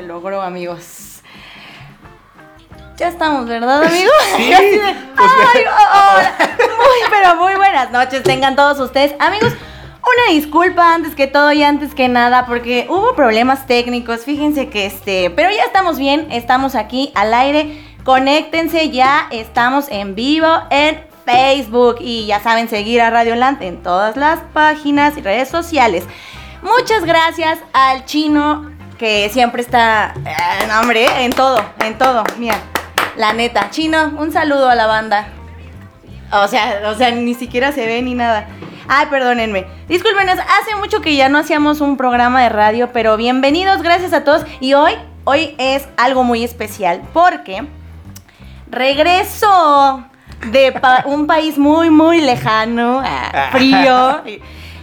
Se logró, amigos. Ya estamos, ¿verdad, amigos? Sí, Así de, pues Ay, hola. Muy, pero muy buenas noches tengan todos ustedes. Amigos, una disculpa antes que todo y antes que nada porque hubo problemas técnicos. Fíjense que este, pero ya estamos bien, estamos aquí al aire. Conéctense, ya estamos en vivo en Facebook y ya saben seguir a Radio Land en todas las páginas y redes sociales. Muchas gracias al chino que siempre está, eh, no, hombre, en todo, en todo. Mira, la neta, chino, un saludo a la banda. O sea, o sea, ni siquiera se ve ni nada. Ay, perdónenme. Discúlpenos, hace mucho que ya no hacíamos un programa de radio, pero bienvenidos, gracias a todos. Y hoy, hoy es algo muy especial porque regreso de pa- un país muy, muy lejano, frío.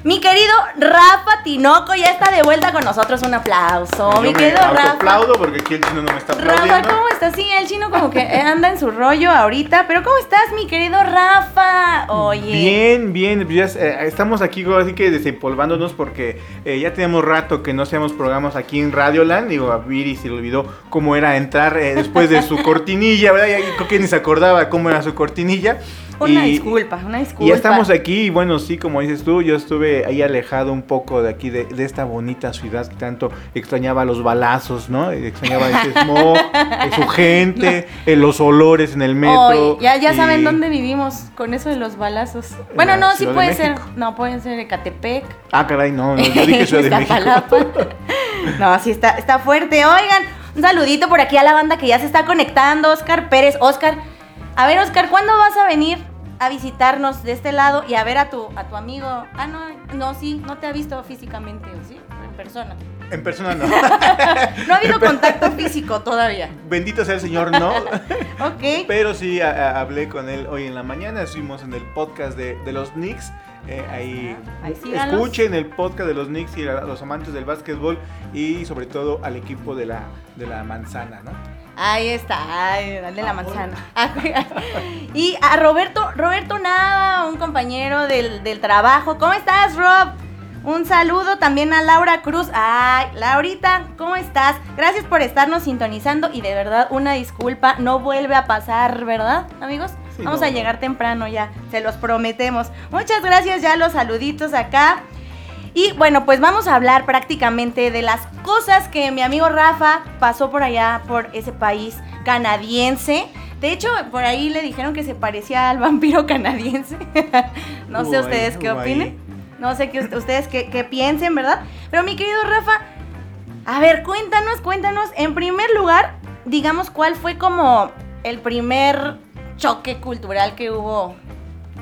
Mi querido Rafa Tinoco ya está de vuelta con nosotros. Un aplauso. Yo Mi me querido Rafa. autoaplaudo porque aquí el chino no me está Rafa, aplaudiendo. ¿cómo estás? Sí, el chino como que anda en su rollo ahorita, pero ¿cómo estás, mi querido Rafa? Oye. Bien, bien, pues ya, eh, estamos aquí así que desempolvándonos porque eh, ya teníamos rato que no hacíamos programas aquí en Radioland. Digo, a Viri se le olvidó cómo era entrar eh, después de su cortinilla, ¿verdad? Ya creo que ni se acordaba cómo era su cortinilla. Una Y- disculpa, una disculpa. Y estamos aquí, y bueno, sí, como dices tú, yo estuve ahí alejado un poco de aquí, de, de esta bonita ciudad que tanto extrañaba los balazos, ¿no? Extrañaba ese smog, su gente, eh, los olores en el metro. Ya, ya y- saben dónde vivimos con eso de los balazos. Bueno, no, sí puede ser. No, pueden ser Ecatepec. Ah, caray, no, no, yo dije Ciudad de México. No, sí está, está fuerte. Oigan, un saludito por aquí a la banda que ya se está conectando. Oscar Pérez. Oscar, a ver, Oscar, ¿cuándo vas a venir a visitarnos de este lado y a ver a tu, a tu amigo? Ah, no, no, sí, no te ha visto físicamente, ¿o ¿sí? En persona. En persona no. No ha habido contacto físico todavía. Bendito sea el Señor, no. Ok. Pero sí, a- a- hablé con él hoy en la mañana. Estuvimos en el podcast de, de los Knicks. eh, ahí Ahí escuchen el podcast de los Knicks y a los amantes del básquetbol y sobre todo al equipo de la, de la manzana, ¿no? Ahí está, ay, dale la manzana. y a Roberto, Roberto Nava, un compañero del, del trabajo. ¿Cómo estás, Rob? Un saludo también a Laura Cruz. Ay, Laurita, ¿cómo estás? Gracias por estarnos sintonizando y de verdad una disculpa, no vuelve a pasar, ¿verdad, amigos? Sí, Vamos no, a llegar temprano ya, se los prometemos. Muchas gracias ya los saluditos acá. Y bueno, pues vamos a hablar prácticamente de las cosas que mi amigo Rafa pasó por allá, por ese país canadiense. De hecho, por ahí le dijeron que se parecía al vampiro canadiense. no sé ustedes qué ahí. opinen. No sé qué ustedes qué, qué piensen, ¿verdad? Pero mi querido Rafa, a ver, cuéntanos, cuéntanos. En primer lugar, digamos cuál fue como el primer choque cultural que hubo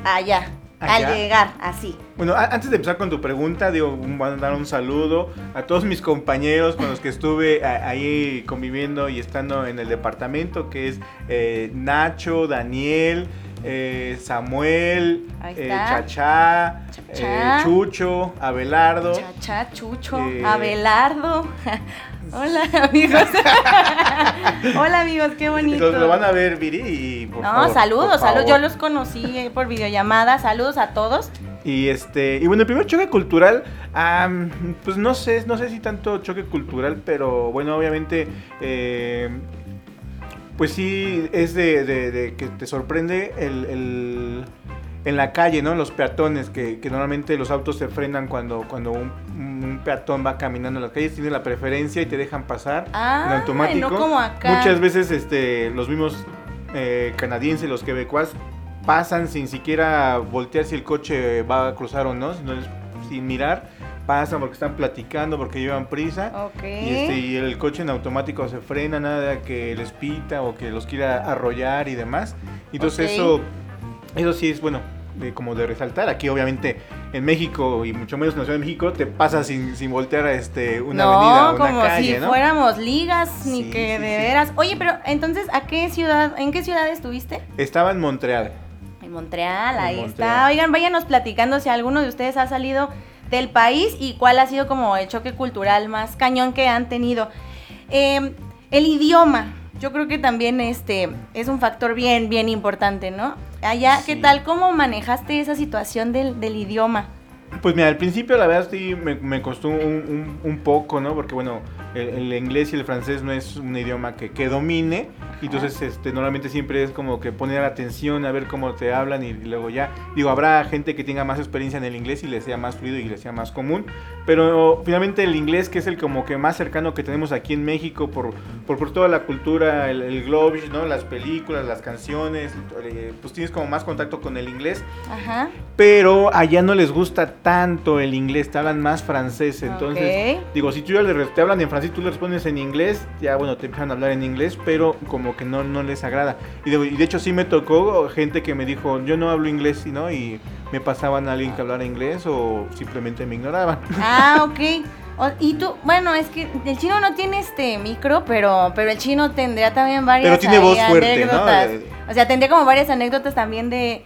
allá, Allá. al llegar, así. Bueno, antes de empezar con tu pregunta, digo, un- voy a dar un saludo a todos mis compañeros con los que estuve ahí conviviendo y estando en el departamento, que es eh, Nacho, Daniel, eh, Samuel, eh. Chachá, Chachá. eh, Chucho, Abelardo. Chacha, Chucho, Eh. Abelardo. Hola amigos. Hola amigos, qué bonito. Lo, lo van a ver, Viri, y por no, favor, saludos, por saludos. favor. Yo los conocí por videollamada. Saludos a todos. Y este, y bueno, el primer choque cultural, am, pues no sé, no sé si tanto choque cultural, pero bueno, obviamente, eh, pues sí es de, de- de que te sorprende el, el- en la calle, ¿no? Los peatones, que, que normalmente los autos se frenan cuando, cuando un, un peatón va caminando en las calles, tiene la preferencia y te dejan pasar Ah, en automático. no como acá. Muchas veces este, los mismos eh, canadienses, los quebecuas, pasan sin siquiera voltear si el coche va a cruzar o no, sino es sin mirar, pasan porque están platicando, porque llevan prisa. Ok. Y, este, y el coche en automático se frena, nada que les pita o que los quiera arrollar y demás. Entonces Ok. eso, eso sí es bueno, de- como de resaltar. Aquí obviamente en México y mucho menos en la Ciudad de México te pasas sin, sin voltear a este, una no, avenida o una como calle, si ¿no? fuéramos ligas, ni Sí, que sí, de sí. veras. Oye, pero entonces, ¿a qué ciudad, en qué ciudad estuviste? Estaba en Montreal. Montreal, ahí Montreal. está. Oigan, váyanos platicando si alguno de ustedes ha salido del país y cuál ha sido como el choque cultural más cañón que han tenido. Eh, el idioma, yo creo que también este es un factor bien, bien importante, ¿no? Allá, ¿qué tal? ¿Cómo manejaste esa situación del, del idioma? Pues mira, al principio la verdad sí me, me costó un, un- un poco, ¿no? Porque bueno, el, el inglés y el francés no es un idioma que, que domine. y Entonces, este, normalmente siempre es como que poner atención a ver cómo te hablan y, luego ya. Digo, habrá gente que tenga más experiencia en el inglés y le sea más fluido y le sea más común. Pero finalmente el inglés, que es el como que más cercano que tenemos aquí en México por, por, por toda la cultura, el, el globish, ¿no? Las películas, las canciones, eh, pues tienes como más contacto con el inglés. Ajá. Pero allá no les gusta tanto el inglés, te hablan más francés. Entonces, Ok. digo, si tú ya le, te hablan en francés, tú le respondes en inglés, ya bueno, te empiezan a hablar en inglés, pero como que no, no les agrada. Y de, y de hecho sí me tocó gente que me dijo, yo no hablo inglés, ¿no? Y me pasaban a alguien que hablara inglés o simplemente me ignoraban. Ah, ok. O- y tú, bueno, es que el chino no tiene este micro, pero, pero el chino tendría también varias Pero tiene voz fuerte, ¿no? anécdotas. Eh, O sea, tendría como varias anécdotas también de,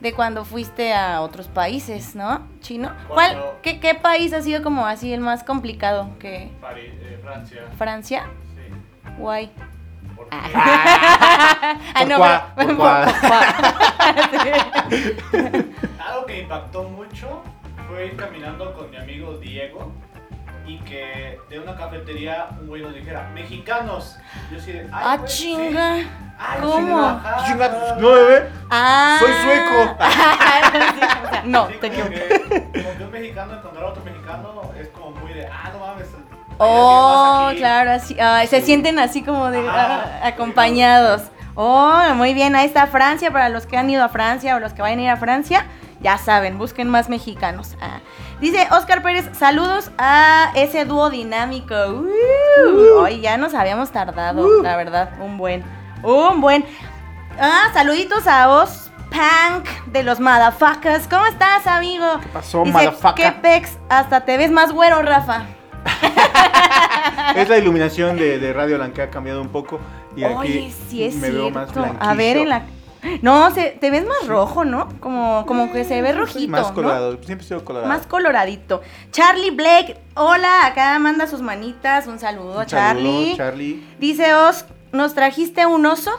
de cuando fuiste a otros países, ¿no? Chino. ¿Cuál, qué, qué país ha sido como así el más complicado que París, eh, Francia. Francia? Sí. Guay. Porque Ah, no, Pourquoi? pero- Pourquoi? algo que me impactó mucho fue ir caminando con mi amigo Diego y que de una cafetería un güey nos dijera, mexicanos. Yo así de, ay, Ah, güey, sí. chinga. Ay, ¿Cómo? chinga, no, bebé. Ah. Soy sueco. Sí, o sea, no, Sí, te que, como que un mexicano encontrar a otro mexicano es como muy de, ah, no mames. Oh, alguien más aquí". claro, así. ay, se sienten así como de ah, acompañados. Oh, muy bien, ahí está Francia. Para los que han ido a Francia o los que vayan a ir a Francia, ya saben, busquen más mexicanos. Ah. Dice Oscar Pérez, saludos a ese dúo dinámico. Uh, Hoy ya nos habíamos tardado, la verdad, un buen, un buen. Ah, saluditos a Os Punk de los Motherfuckers. ¿Cómo estás, amigo? ¿Qué pasó, Dice? ¿Qué pex? Hasta te ves más güero, Rafa. Es la iluminación de, de Radio Lan que ha cambiado un poco. Y aquí Oye, sí es me cierto. veo más a ver, en la. No, se, te ves más rojo, ¿no? Como, como que se ve rojito. Más ¿no? colorado, siempre he sido colorado. Más coloradito. Charlie Blake, hola, acá manda sus manitas. Un saludo, Un saludo, Charlie. Charlie. Dice Os, ¿nos trajiste un oso?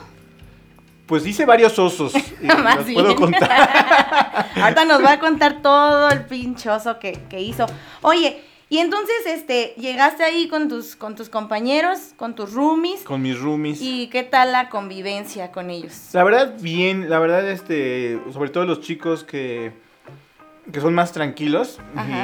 Pues hice varios osos. y Más los bien. puedo contar. Ahorita nos va a contar todo el pinchoso que, que hizo. Oye, y entonces, este, llegaste ahí con tus, con tus compañeros, con tus roomies. con mis roomies. ¿Y qué tal la convivencia con ellos? La verdad, bien, la verdad, este, sobre todo los chicos que, que son más tranquilos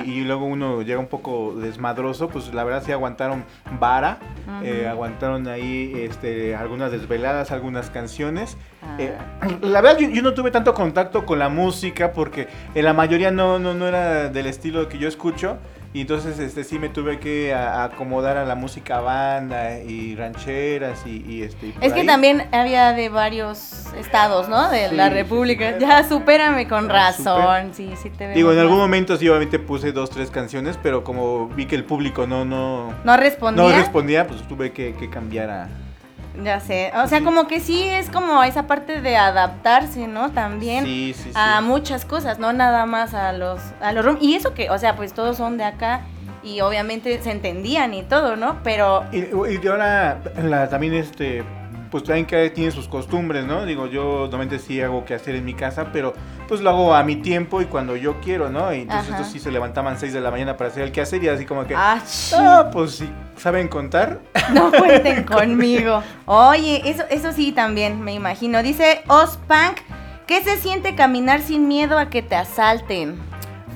y, y luego uno llega un poco desmadroso, pues la verdad sí aguantaron vara, eh, aguantaron ahí este, algunas desveladas, algunas canciones. Ah. Eh, la verdad, yo, yo no tuve tanto contacto con la música porque en la mayoría no, no, no era del estilo que yo escucho. Y entonces este sí me tuve que a- acomodar a la música banda y rancheras y, y, este y Es que ahí. también había de varios estados, ¿no? De Sí, la República. sí. Ya, supérame con Ah, razón. Sí, sí te veo. Digo, en algún momento sí, obviamente puse dos, tres canciones, pero como vi que el público no, no, No respondía. no respondía, pues tuve que, que cambiar a... Ya sé. O sea, como que sí es como esa parte de adaptarse, ¿no? También Sí, sí, sí. a muchas cosas, no nada más a los a los. Y eso que, o sea, pues todos son de acá y obviamente se entendían y todo, ¿no? Pero Y, y ahora la, también este pues también que tiene sus costumbres, ¿no? Digo, yo normalmente sí hago que hacer en mi casa, pero pues lo hago a mi tiempo y cuando yo quiero, ¿no? Y entonces estos sí se levantaban 6 de la mañana para hacer el quehacer y así como que, ah, ah, pues sí, saben contar. no cuenten conmigo. Oye, eso eso sí también me imagino. Dice Ospunk, ¿qué se siente caminar sin miedo a que te asalten?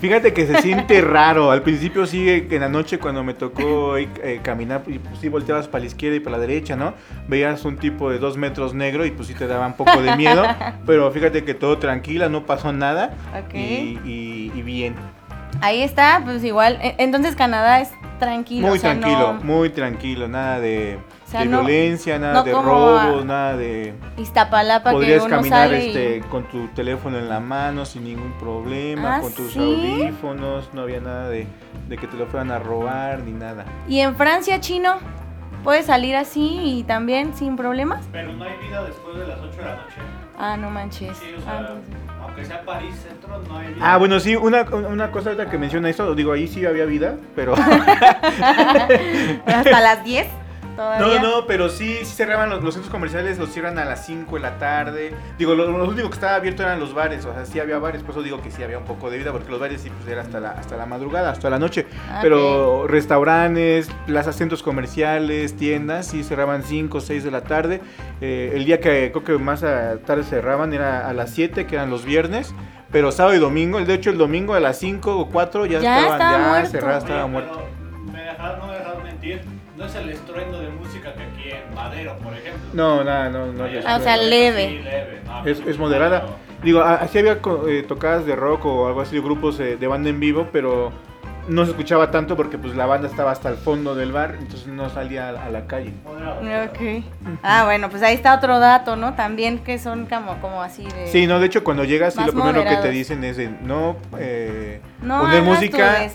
Fíjate que se siente raro. Al principio sí, eh, en la noche cuando me tocó eh, eh, caminar, y pues sí volteabas para la izquierda y para la derecha, ¿no? Veías un tipo de dos metros negro y pues sí te daba un poco de miedo. pero fíjate que todo tranquila, no pasó nada. Ok. Y, y- y bien. Ahí está, pues igual. e- Entonces Canadá es tranquilo. Muy o sea, tranquilo, no- muy tranquilo, nada de, sea, de no- violencia, nada no de a- nada de... Iztapalapa que Podrías uno caminar sale y- este, con tu teléfono en la mano sin ningún problema, Ah, con tus ¿sí? audífonos, no había nada de, de que te lo fueran a robar ni nada. Y en Francia, chino, puedes salir así y también sin problemas. Pero no hay vida después de las 8 de la noche. Ah, no manches. Sí, o Ah, sea, entonces- aunque sea París centro, no hay vida. Ah, bueno, sí, una, una cosa ahorita que menciona esto, digo, ahí sí había vida, pero... Hasta las 10 No, todavía. no, pero sí, sí cerraban los, los centros comerciales, los cierran a las 5 de la tarde. Digo, lo, lo único que estaba abierto eran los bares, o sea, sí había bares, por eso digo que sí había un poco de vida, porque los bares sí pues era hasta la, hasta la madrugada, hasta la noche. Ah, Pero restaurantes, plazas, centros comerciales, tiendas, sí cerraban 5 o 6 de la tarde. Eh, el día que creo que más tarde cerraban era a las 7, que eran los viernes. Pero sábado y domingo, de hecho el domingo a las 5 o 4 ya, Ya estaban estaba ya muerto. cerradas, estaba muerto. pero me dejaron, no me dejaron mentir. No es el estruendo de música que aquí en Madero, por ejemplo. No, nada, no, no. Allá ya Ah, o sea, sí, leve. leve. No, Es, pues, es moderada. no. Digo, a- así había co- eh, tocadas de rock o algo así, grupos eh, de banda en vivo, pero no se escuchaba tanto porque pues la banda estaba hasta el fondo del bar, entonces no salía a, la calle. Moderado. Ok. Ah, bueno, pues ahí está otro dato, ¿no? También que son como, como así de... Sí, no, de hecho cuando llegas y lo primero que te dicen es de no eh, No poner música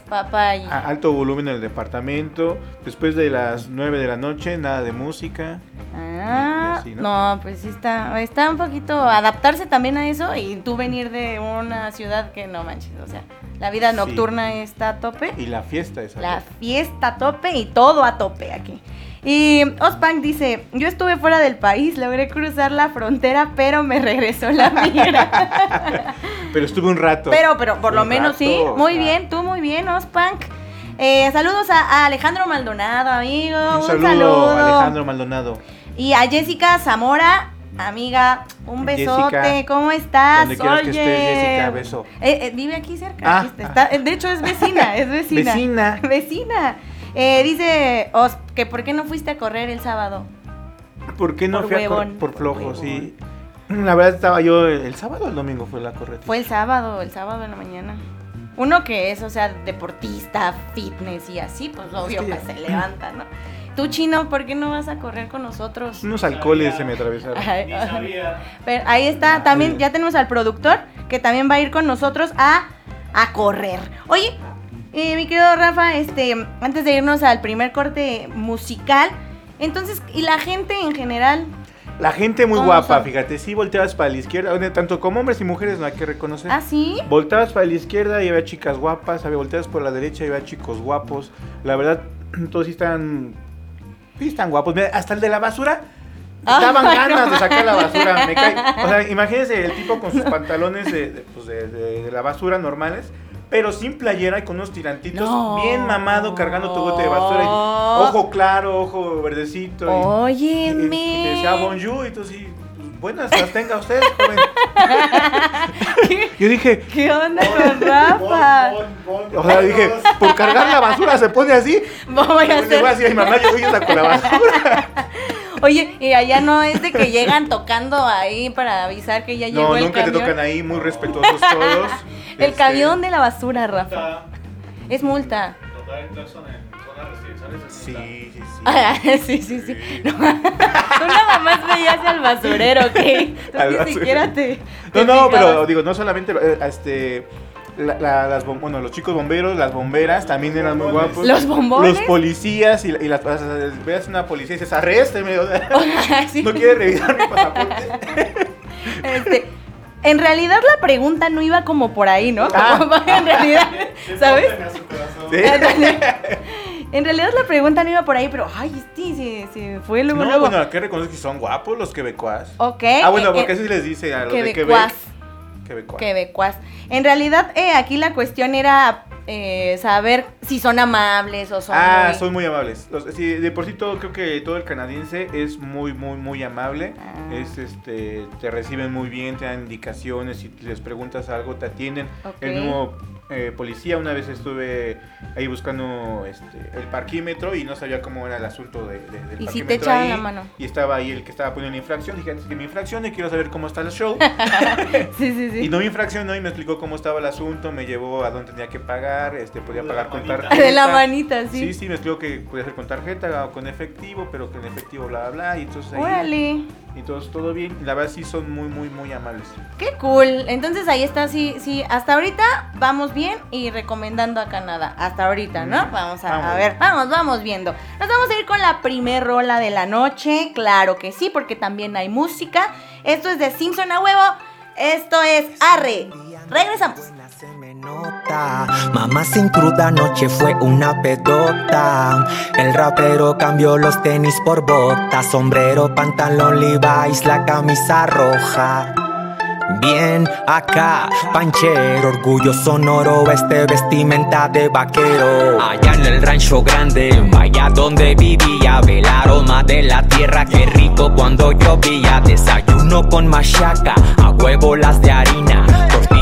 a alto volumen en el departamento, después de las 9 de la noche, nada de música. Ah, así, ¿no? ¿no? pues sí está, está un poquito adaptarse también a eso y tú venir de una ciudad que no manches, o sea, la vida Sí. nocturna está a tope, Y la fiesta es la algo. fiesta a tope y todo a tope aquí. Y Ospank dice, yo estuve fuera del país, logré cruzar la frontera, pero me regresó la migra. Pero estuve un rato. pero, pero por lo menos sí, muy bien, tú muy bien, Ospank. Eh, saludos a, a Alejandro Maldonado, amigo. Un Un, saludo, saludo. Alejandro Maldonado. Y a Jessica Zamora, amiga, un besote. Jessica, ¿Cómo estás? donde quieras que Oye. estés, Jessica, beso. Eh, eh, vive aquí cerca. Ah, aquí está. Está- de hecho, es vecina, es vecina. Vecina. Vecina. Eh, dice Os que por qué no fuiste a correr el sábado. ¿Por qué no Por fui a cor- huevón, por flojo? huevón. Sí. La verdad estaba yo el sábado o el domingo fue la correcta. Fue el sábado, el sábado en la mañana. Uno que es, o sea, deportista, fitness y así, pues obvio que que se levanta, ¿no? Tú, chino, ¿por qué no vas a correr con nosotros? Unos alcoholes se me atravesaron. Ay, Ni ay. sabía. Pero ahí está, también ya tenemos al productor que también va a ir con nosotros a, a correr. Oye, eh, mi querido Rafa, este, antes de irnos al primer corte musical, entonces, ¿y la gente en general? La gente muy ¿Cómo guapa, son? fíjate, sí volteabas para la izquierda, tanto como hombres y mujeres no hay que reconocer. ¿Ah, sí? Volteabas para la izquierda y había chicas guapas, había volteabas por la derecha y había chicos guapos. La verdad, todos sí están, sí están guapos. Mira, hasta el de la basura, Ah, daban no. ganas de sacar la basura. Me cae. O sea, imagínense el tipo con sus pantalones de, de, pues, de- la basura normales. Pero sin playera y con unos tirantitos, No. bien mamado, cargando tu bote de basura. y ojo claro, ojo verdecito. Óyeme. y, y te decía bonjour y tú sí, buenas las tenga usted, joven. Yo dije, ¿Qué onda con Rafa? Bon, bon, bon, o sea, dije, por cargar la basura se pone así. Voy a hacer... voy a decir a mi mamá, yo voy a sacar la basura. Oye, y allá no es de que llegan tocando ahí para avisar que ya llegó No, el nunca te camión. tocan ahí, muy respetuosos todos. El Este, camión de la basura, Rafa. Está- Es multa. Tocar el Sí, sí, sí. Ah, sí, sí, sí. No, tú nada más veías al basurero, ¿ok? Tú Al ni basurero. siquiera te. No, te no, pero fijabas. digo, no solamente eh, este la- la- las bom- bueno, los chicos bomberos, las bomberas también eran muy guapos. ¿Los bombones? Los policías y, y las o sea, veas una policía y dices, arrésteme. o sea, Sí. no quiere revisar mi pasaporte. Este, en realidad la pregunta no iba como por ahí, ¿no? Ah. Como- en realidad, ¿sabes? A su corazón. Sí. En realidad- la pregunta no iba por ahí, pero ay, este se, se fue luego, No, luego. bueno, hay que reconocer que son guapos los quebecuas. Ok. Ah, bueno, eh, porque eh, eso sí les dice a los de quebecuas. Quebec. Quebecuas. Quebecuas. En realidad, eh, aquí la cuestión era eh, saber si son amables o son Ah, muy- son muy amables. Los- sí, de por sí todo, creo que todo el canadiense es muy, muy, muy amable. Ah. Es, este, te reciben muy bien, te dan indicaciones, si les preguntas algo, te atienden. Ok. El mismo eh, policía. Una vez estuve ahí buscando este, el parquímetro y no sabía cómo era el asunto de, de- del Y si te parquímetro echaban ahí, la mano. Y estaba ahí el que estaba poniendo la infracción. Dije, antes que me infraccione, quiero saber cómo está el show. Sí, sí, sí. Y no me infraccionó y me explicó cómo estaba el asunto, me llevó a dónde tenía que pagar, este, podía De pagar con tarjeta. De la manita, sí. Sí, sí, me explicó que podía hacer con tarjeta o con efectivo, pero que en efectivo bla, bla, bla. Y entonces ahí, Órale. Y todos, todo bien. Y la verdad sí son muy, muy, muy amables. Qué cool. Entonces ahí está, sí, sí. Hasta ahorita vamos bien y recomendando a Canadá. Hasta ahorita, ¿no? Mm. Vamos a, Vamos. a ver, vamos, vamos viendo. Nos vamos a ir con la primer rola de la noche. Claro que sí, porque también hay música. Esto es de Simpson a huevo. Esto es Arre. Regresamos. Mamá sin cruda anoche fue una pedota. El rapero cambió los tenis por botas, sombrero, pantalón Levi's, la camisa roja. Bien acá, panchero, orgullo sonoro, este vestimenta de vaquero. Allá en el rancho grande, vaya donde vivía, ve el aroma de la tierra, qué rico cuando llovía. Desayuno con machaca, a huevo las de harina,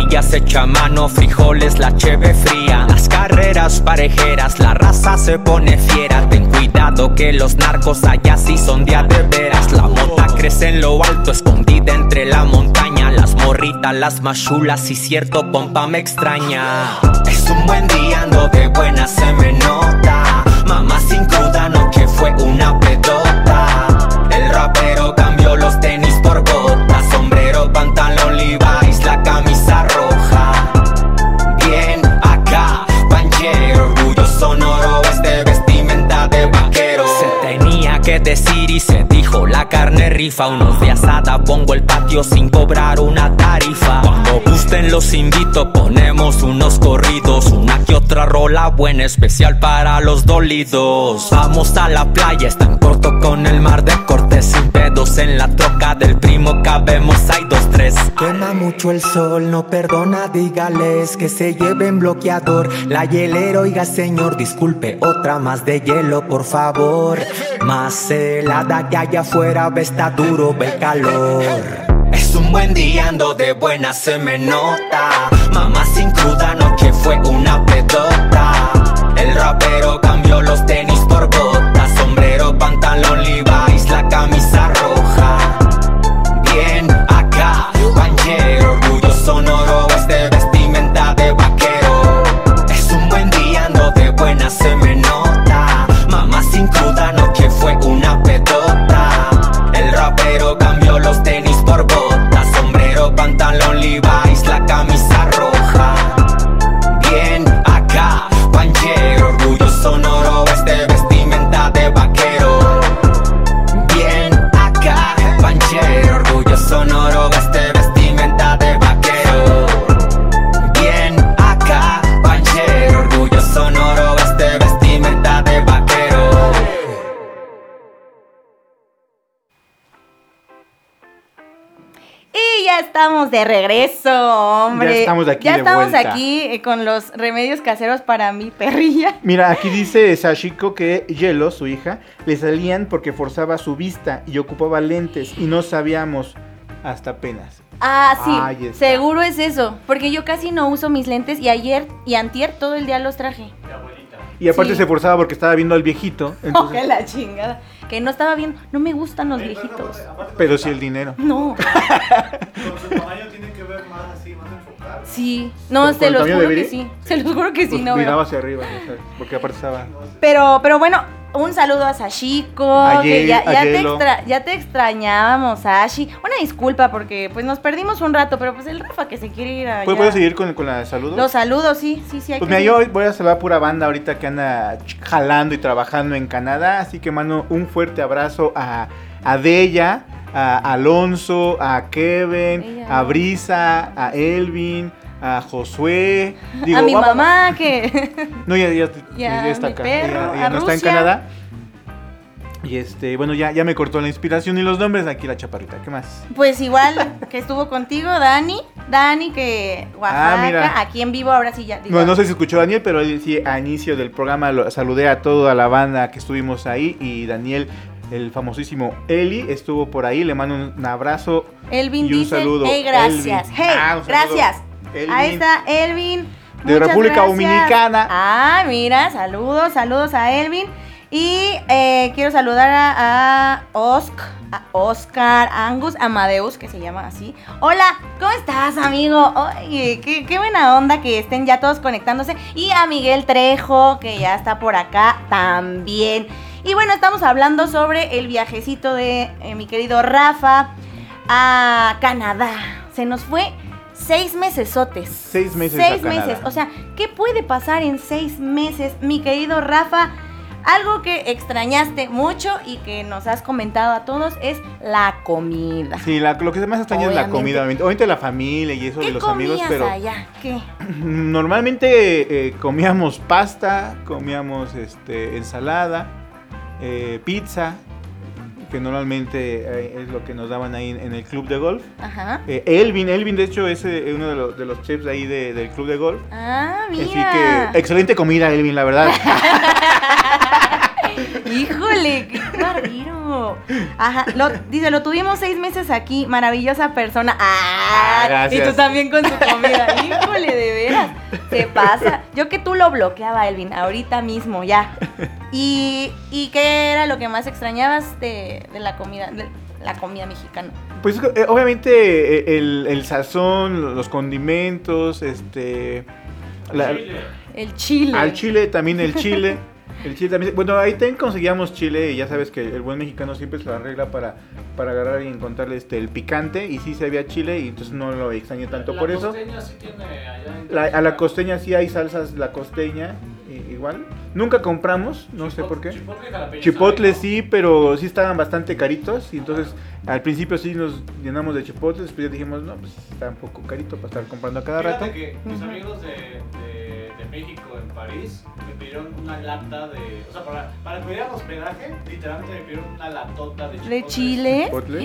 tortillas hecha a mano, frijoles, la cheve fría. Las carreras parejeras, la raza se pone fiera. Ten cuidado que los narcos allá sí son de veras. La mota crece en lo alto, escondida entre la montaña. Las morritas, las machulas y cierto pompa me extraña. Es un buen día, ando de buena, se me nota. Mamá sin cruda, noche fue una pedota. Decir carne rifa, unos de asada, pongo el patio sin cobrar una tarifa. Cuando gusten los invito, ponemos unos corridos, una que otra rola buena, especial para los dolidos. Vamos a la playa, está en corto con el mar de cortes sin pedos, en la troca del primo cabemos, hay dos, tres. Quema mucho el sol, no perdona, dígales que se lleven bloqueador. La hielera, oiga señor, disculpe, otra más de hielo, por favor. Más helada que allá afuera, ve está duro, ve el calor. Es un buen día, ando de buena, se me nota. Mamá sin cruda, noche fue una pedota. El rapero cambió los tenis de regreso, hombre. Ya estamos aquí Ya de estamos vuelta. aquí eh, con los remedios caseros para mi perrilla. Mira, aquí dice Sashiko que Yelo, su hija, le salían porque forzaba su vista y ocupaba lentes y no sabíamos hasta apenas. Ah, sí, seguro es eso, porque yo casi no uso mis lentes y ayer y antier todo el día los traje. Mi abuelita. Y aparte Sí. se forzaba porque estaba viendo al viejito. Oh, que Entonces, la chingada. Que no estaba bien, no me gustan los pero viejitos. pero sí el dinero. No, Con su tamaño tiene que ver más así, más enfocado. sí, no, ¿Con- se los juro que sí, se los juro que sí, Pues no. miraba hacia arriba, porque aparte estaba... Pero, pero bueno, un saludo a Sashiko, A que ya, te extra- ya te extrañábamos, Sashi. Una disculpa porque pues nos perdimos un rato, pero pues el Rafa que se quiere ir a ¿Puedo, seguir con, con la saludos? Los saludos, sí, sí, sí. Hay Pues que mira, yo seguir. voy a saludar a pura banda ahorita que anda jalando y trabajando en Canadá. Así que mando un fuerte abrazo a, a Della, a Alonso, a Kevin, Ella. a Brisa, a Elvin, a Josué. Digo, a mi vamos- mamá que... No, ya, ya, ya está acá. perro, ella ella a no está en. Canadá. Y este, bueno, ya, ya me cortó la inspiración y los nombres. Aquí la chaparrita, ¿qué más? Pues igual que estuvo contigo, Dani. Dani, que Oaxaca, Ah, mira. aquí en vivo, ahora sí ya. digo, No, no sé si escuchó Daniel, pero sí, a inicio del programa lo, saludé a toda la banda que estuvimos ahí y Daniel, el famosísimo Eli, estuvo por ahí. Le mando un abrazo Elvin y un dice, saludo. hey, gracias. Elvin. Hey, Ah, gracias. Elvin. Ahí está Elvin. de Muchas República gracias. Dominicana. Ah, mira, saludos, saludos a Elvin. Y eh, quiero saludar a, a Osc- a Oscar Angus Amadeus, que se llama así. Hola, ¿cómo estás, amigo? Oye, qué, qué buena onda que estén ya todos conectándose. Y a Miguel Trejo, que ya está por acá también. Y bueno, estamos hablando sobre el viajecito de eh, mi querido Rafa a Canadá. Se nos fue seis mesesotes. Seis meses Seis a meses. O sea, ¿qué puede pasar en seis meses, mi querido Rafa? Algo que extrañaste mucho y que nos has comentado a todos es la comida. Sí, la- lo que más extraña es la comida, obviamente. obviamente la familia y eso de ¿Qué los amigos, pero allá? ¿Qué? normalmente eh, comíamos pasta, comíamos este, ensalada, eh, pizza, que normalmente eh, es lo que nos daban ahí en, el club de golf. Ajá. Eh, Elvin, Elvin de hecho es eh, uno de los, de los chefs ahí de- del club de golf. Ah, Así mira. que excelente comida, Elvin, la verdad. Híjole, qué barbero. Ajá, lo, dice, lo tuvimos seis meses aquí, maravillosa persona. Ah, Ah, gracias. y tú también con su comida. Híjole, de veras. Se pasa. Yo que tú lo bloqueaba, Elvin, ahorita mismo, ya. ¿Y, y qué era lo que más extrañabas de, de la comida, de la comida mexicana? Pues eh, obviamente eh, el, el sazón, los condimentos, este... la- Chile. El chile. al chile, también el chile. El chile también. Bueno, ahí también conseguíamos chile y ya sabes que el buen mexicano siempre se lo arregla para, para agarrar y encontrarle este, el picante. Y sí se había chile y entonces no lo extrañé tanto La por eso. costeña sí tiene allá en La- a la costeña sí hay salsas, la costeña igual. Nunca compramos, no sé Chipotle- por qué. Chipotle, Chipotle sabe, sí, pero sí estaban bastante caritos y entonces al principio sí nos llenamos de chipotle, después ya dijimos, no, pues está un poco carito para estar comprando a ¿no? cada Fíjate rato. que mis amigos de, de, México en París me pidieron una lata de. O sea, para, para que hubiera hospedaje, literalmente me pidieron una latota de chipotle. ¿De chile? Chipotle.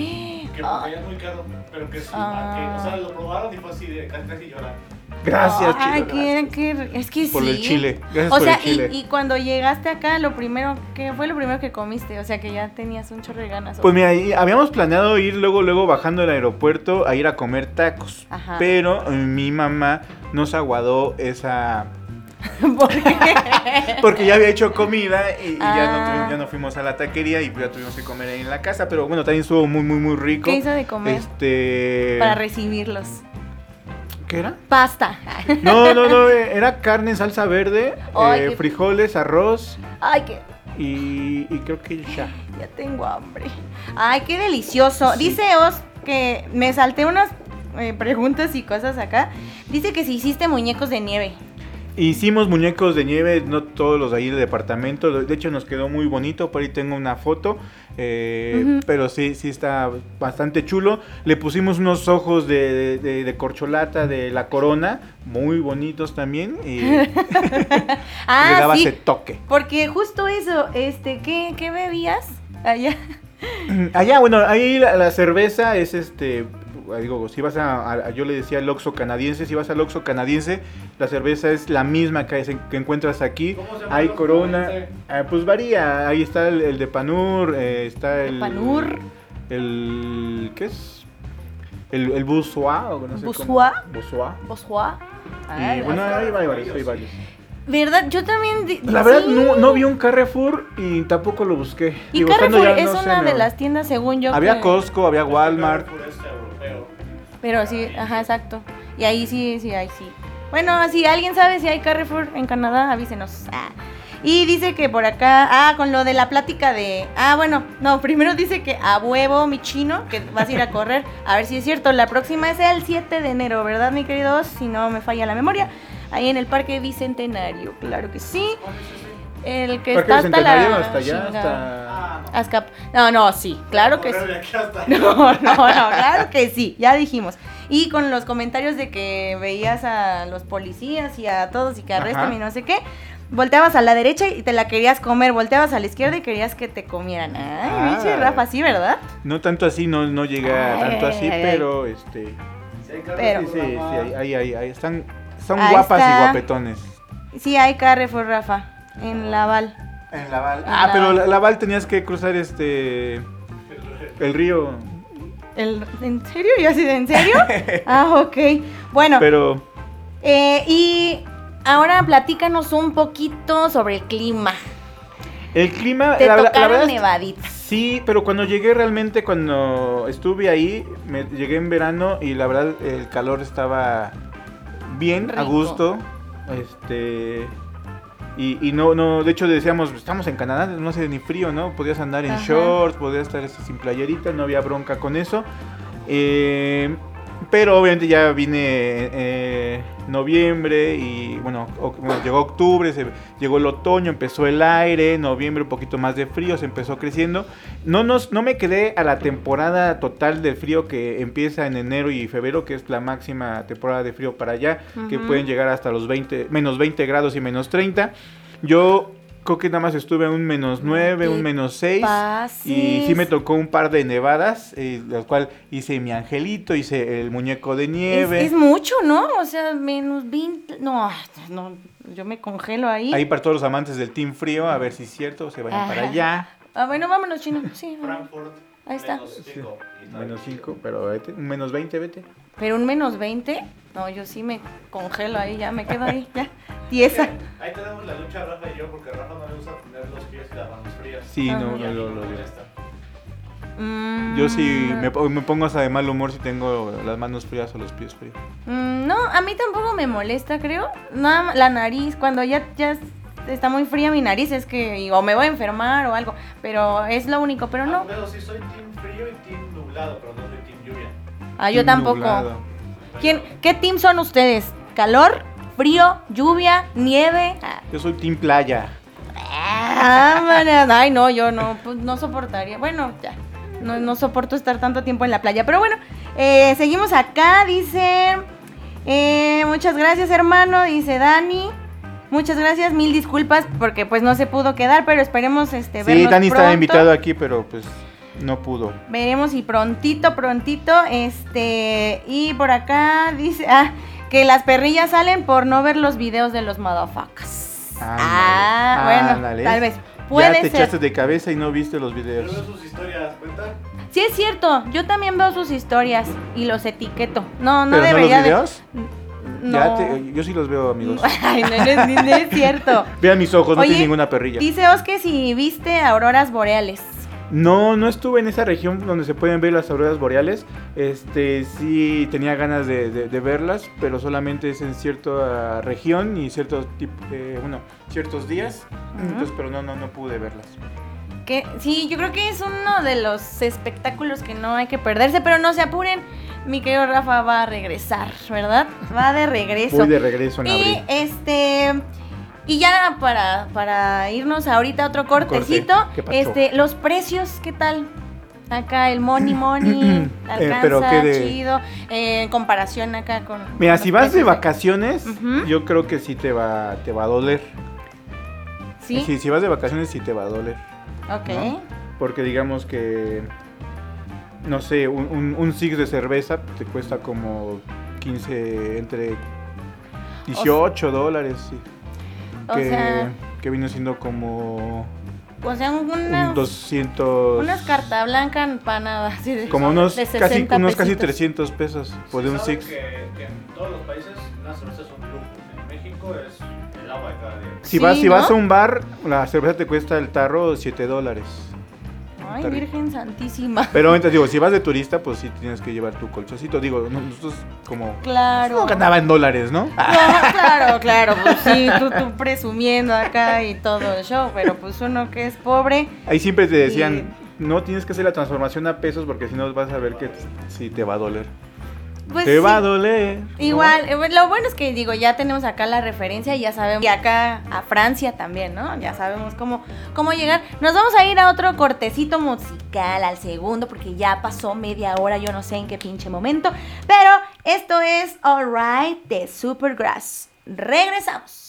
Que Ah. porque ya es muy caro, pero que sí, Ah. que, o sea, lo probaron y fue así de casi, casi llorar. Gracias, Ay, chile. qué, qué- es que Por sí. el chile. Gracias O por sea, el chile. Y, y cuando llegaste acá, lo primero, ¿qué fue lo primero que comiste? O sea, que ya tenías un chorro de ganas. ¿o? Pues mira, y habíamos planeado ir luego, luego bajando del aeropuerto a ir a comer tacos. Ajá. Pero eh, mi mamá nos aguadó esa... ¿Por qué? Porque ya había hecho comida y, y ya, no, Ah. tuvimos- ya no fuimos a la taquería y ya tuvimos que comer ahí en la casa. Pero bueno, también estuvo muy, muy, muy rico. ¿Qué hizo de comer? Este... Para recibirlos. ¿Qué era? Pasta. No, no, no, eh, era carne en salsa verde, Ay, eh, qué- frijoles, arroz Ay, que y, y creo que ya. ya tengo hambre. Ay, qué delicioso. Sí. Dice Os que me salté unas eh, preguntas y cosas acá. Dice que si hiciste muñecos de nieve. Hicimos muñecos de nieve, no todos los de ahí del departamento. De hecho, nos quedó muy bonito. Por ahí tengo una foto. eh. Pero sí, sí está bastante chulo. Le pusimos unos ojos de, de- de corcholata de la corona. Muy bonitos también. Y le Ah, daba sí. ese toque. Porque justo eso, este, ¿qué, qué bebías allá? Allá, bueno, ahí la, la cerveza es este. Digo, si vas a, a- yo le decía al Oxxo canadiense, si vas al Oxxo canadiense, la cerveza es la misma que, encuentras aquí. ¿Cómo se llama Hay el Corona, ah, pues varía. Ahí está el, el de Panur, eh, está el. Panur? El. ¿Qué es? El, el Bourgeois, o no sé cómo. Y bueno, ahí hay varios, hay varios. ¿Verdad? Yo también. La verdad, sí. no, no vi un Carrefour y tampoco lo busqué. Y Digo, Carrefour ya, es no sé, una de no. las tiendas, según yo. Había que- Costco, había Walmart. Pero sí, ajá, exacto. Y ahí sí, sí, ahí sí. Bueno, si alguien sabe si hay Carrefour en Canadá, avísenos. Ah. Y dice que por acá, ah, con lo de la plática de, ah, bueno, no, primero dice que a huevo, mi chino, que vas a ir a correr. A ver si es cierto, la próxima es el 7 de enero, ¿verdad, mi queridos? Si no me falla la memoria. Ahí en el Parque Bicentenario, claro que sí. El que Parque está hasta la... Hasta allá, hasta... Ah, no. Azcap- No, no, sí, claro que sí. No, no, no, claro que sí, ya dijimos. Y con los comentarios de que veías a los policías y a todos y que arrestan Ajá. y no sé qué, volteabas a la derecha y te la querías comer, volteabas a la izquierda y querías que te comieran. Ay, Ah. pinche Rafa, sí, ¿verdad? No tanto así, no, no llega Ay, tanto así, ay, ay. pero este... Sí, Pero- Sí, sí, sí, mamá. ahí, ahí, ahí, ahí están... Son Ahí guapas está. y guapetones. Sí, hay Carrefour, Rafa, en Laval. En Laval. Ah, pero Laval. la- Laval tenías que cruzar este... El río. El- ¿En serio? ¿Yo así de en serio? ah, ok. Bueno, Pero... Eh, y ahora platícanos un poquito sobre el clima. El clima, Te la, verdad- la tocaron verdad. Sí, pero cuando llegué realmente, cuando estuve ahí, me, llegué en verano y la verdad el calor estaba bien, a gusto. Este. Y, y no, no, de hecho decíamos, estamos en Canadá, no hace ni frío, ¿no? Podías andar en Ajá. shorts, podías estar este, sin playerita, no había bronca con eso. Eh, pero obviamente ya vine eh, noviembre y bueno, o- bueno, llegó octubre, se- llegó el otoño, empezó el aire, noviembre un poquito más de frío, se empezó creciendo. No, nos, no me quedé a la temporada total del frío que empieza en enero y febrero, que es la máxima temporada de frío para allá, que pueden llegar hasta los 20, menos 20 grados y menos 30. Yo creo que nada más estuve a un menos 9, un menos 6. Y sí me tocó un par de nevadas, eh, las cual hice mi angelito, hice el muñeco de nieve. es mucho, ¿no? O sea, menos 20. No, no, yo me congelo ahí. Ahí para todos los amantes del Team Frío, a ver si es cierto, se vayan para Ajá. allá. Ah, bueno, vámonos, chino. Sí. Frankfurt. Ahí está. menos cinco. Y está Menos bien. 5, pero vete, un menos 20, vete. Pero un menos 20. No, yo sí me congelo ahí, ya me quedo ahí, ya. Tiesa. Ahí tenemos la lucha Rafa y yo, porque a Rafa no le gusta tener los pies y las manos frías. Sí, Ajá. no, Y a no, me lo- molesta. Mm, Yo sí me, po- me pongo hasta de mal humor si tengo las manos frías o los pies fríos. mm, no, a mí tampoco me molesta, creo. Nada más la nariz, cuando ya, ya está muy fría mi nariz, es que o me voy a enfermar o algo. Pero es lo único, pero Ah, no. pero sí soy team frío y team nublado, pero no soy team lluvia. Ah, yo Team tampoco. nublado. ¿Quién, ¿Qué team son ustedes? ¿Calor? ¿Frío? ¿Lluvia? ¿Nieve? Yo soy Team Playa. Ah, ay, no, yo no, pues no soportaría. Bueno, ya, no, no soporto estar tanto tiempo en la playa. Pero bueno, eh, seguimos acá, dice. eh, muchas gracias, hermano, dice Dani. Muchas gracias, mil disculpas porque pues no se pudo quedar, pero esperemos este Sí, vernos Dani estaba pronto. invitado aquí, pero pues no pudo. Veremos y prontito, prontito, este, y por acá dice, ah, que las perrillas salen por no ver los videos de los motherfuckers. Ah, bueno, ándale. tal vez. ya Puede te ser. echaste de cabeza y no viste los Pero videos. veo sus historias, ¿cuenta? Sí es cierto, yo también veo sus historias y los etiqueto. No, no ¿Pero no los debería de- videos? No. Ya te- yo sí los veo, amigos. Ay, no, no es, no es cierto. Vean mis ojos, no Oye, tiene ninguna perrilla. Dice Oscar si viste auroras boreales. No, no estuve en esa región donde se pueden ver las auroras boreales. Este, sí tenía ganas de, de- de verlas, pero solamente es en cierta región y ciertos tip- eh, bueno, ciertos días. Entonces, pero no, no, no pude verlas. Que sí, yo creo que es uno de los espectáculos que no hay que perderse, pero no se apuren. Mi querido Rafa va a regresar, ¿verdad? Va de regreso. Voy de regreso en y abril. este y ya para, para irnos ahorita a otro cortecito, Corte. Este los precios, ¿qué tal? Acá el money money Eh, alcanza pero ¿qué de- chido eh, en comparación acá con Mira, con si vas de vacaciones, yo creo que sí te va, te va a doler. Sí, Sí, si vas de vacaciones sí te va a doler. ok. ¿no? Porque digamos que, no sé, un, un, un six de cerveza te cuesta como 15, entre 18 dólares, sí. O que, sea- que viene siendo como O sea, un unas, 200... unas carta blanca empanadas. así de- como unos, de casi, 60 unos casi pesitos. 300 pesos por Sí un six. Que, que en todos los países una cerveza es un lujo. En México es el agua de cada día. Si, Sí, vas, si vas a un bar, la cerveza te cuesta el tarro 7 dólares. Ay. Virgen Santísima. Pero entonces digo, si vas de turista, pues sí tienes que llevar tu colchoncito. Digo, no- nosotros como... Claro. No ganaba en dólares, ¿no? No, claro, claro, pues sí, tú, tú presumiendo acá y todo el show, pero pues uno que es pobre, Ahí siempre te decían, no tienes que hacer la transformación a pesos porque si no vas a ver que sí te va a doler. Pues te sí, va a doler. igual, eh, lo bueno es que digo, ya tenemos acá la referencia y ya sabemos, y acá a Francia también, ¿no? Ya sabemos cómo, cómo llegar. Nos vamos a ir a otro cortecito musical, al segundo, porque ya pasó media hora, yo no sé en qué pinche momento, pero esto es Alright de Supergrass. Regresamos.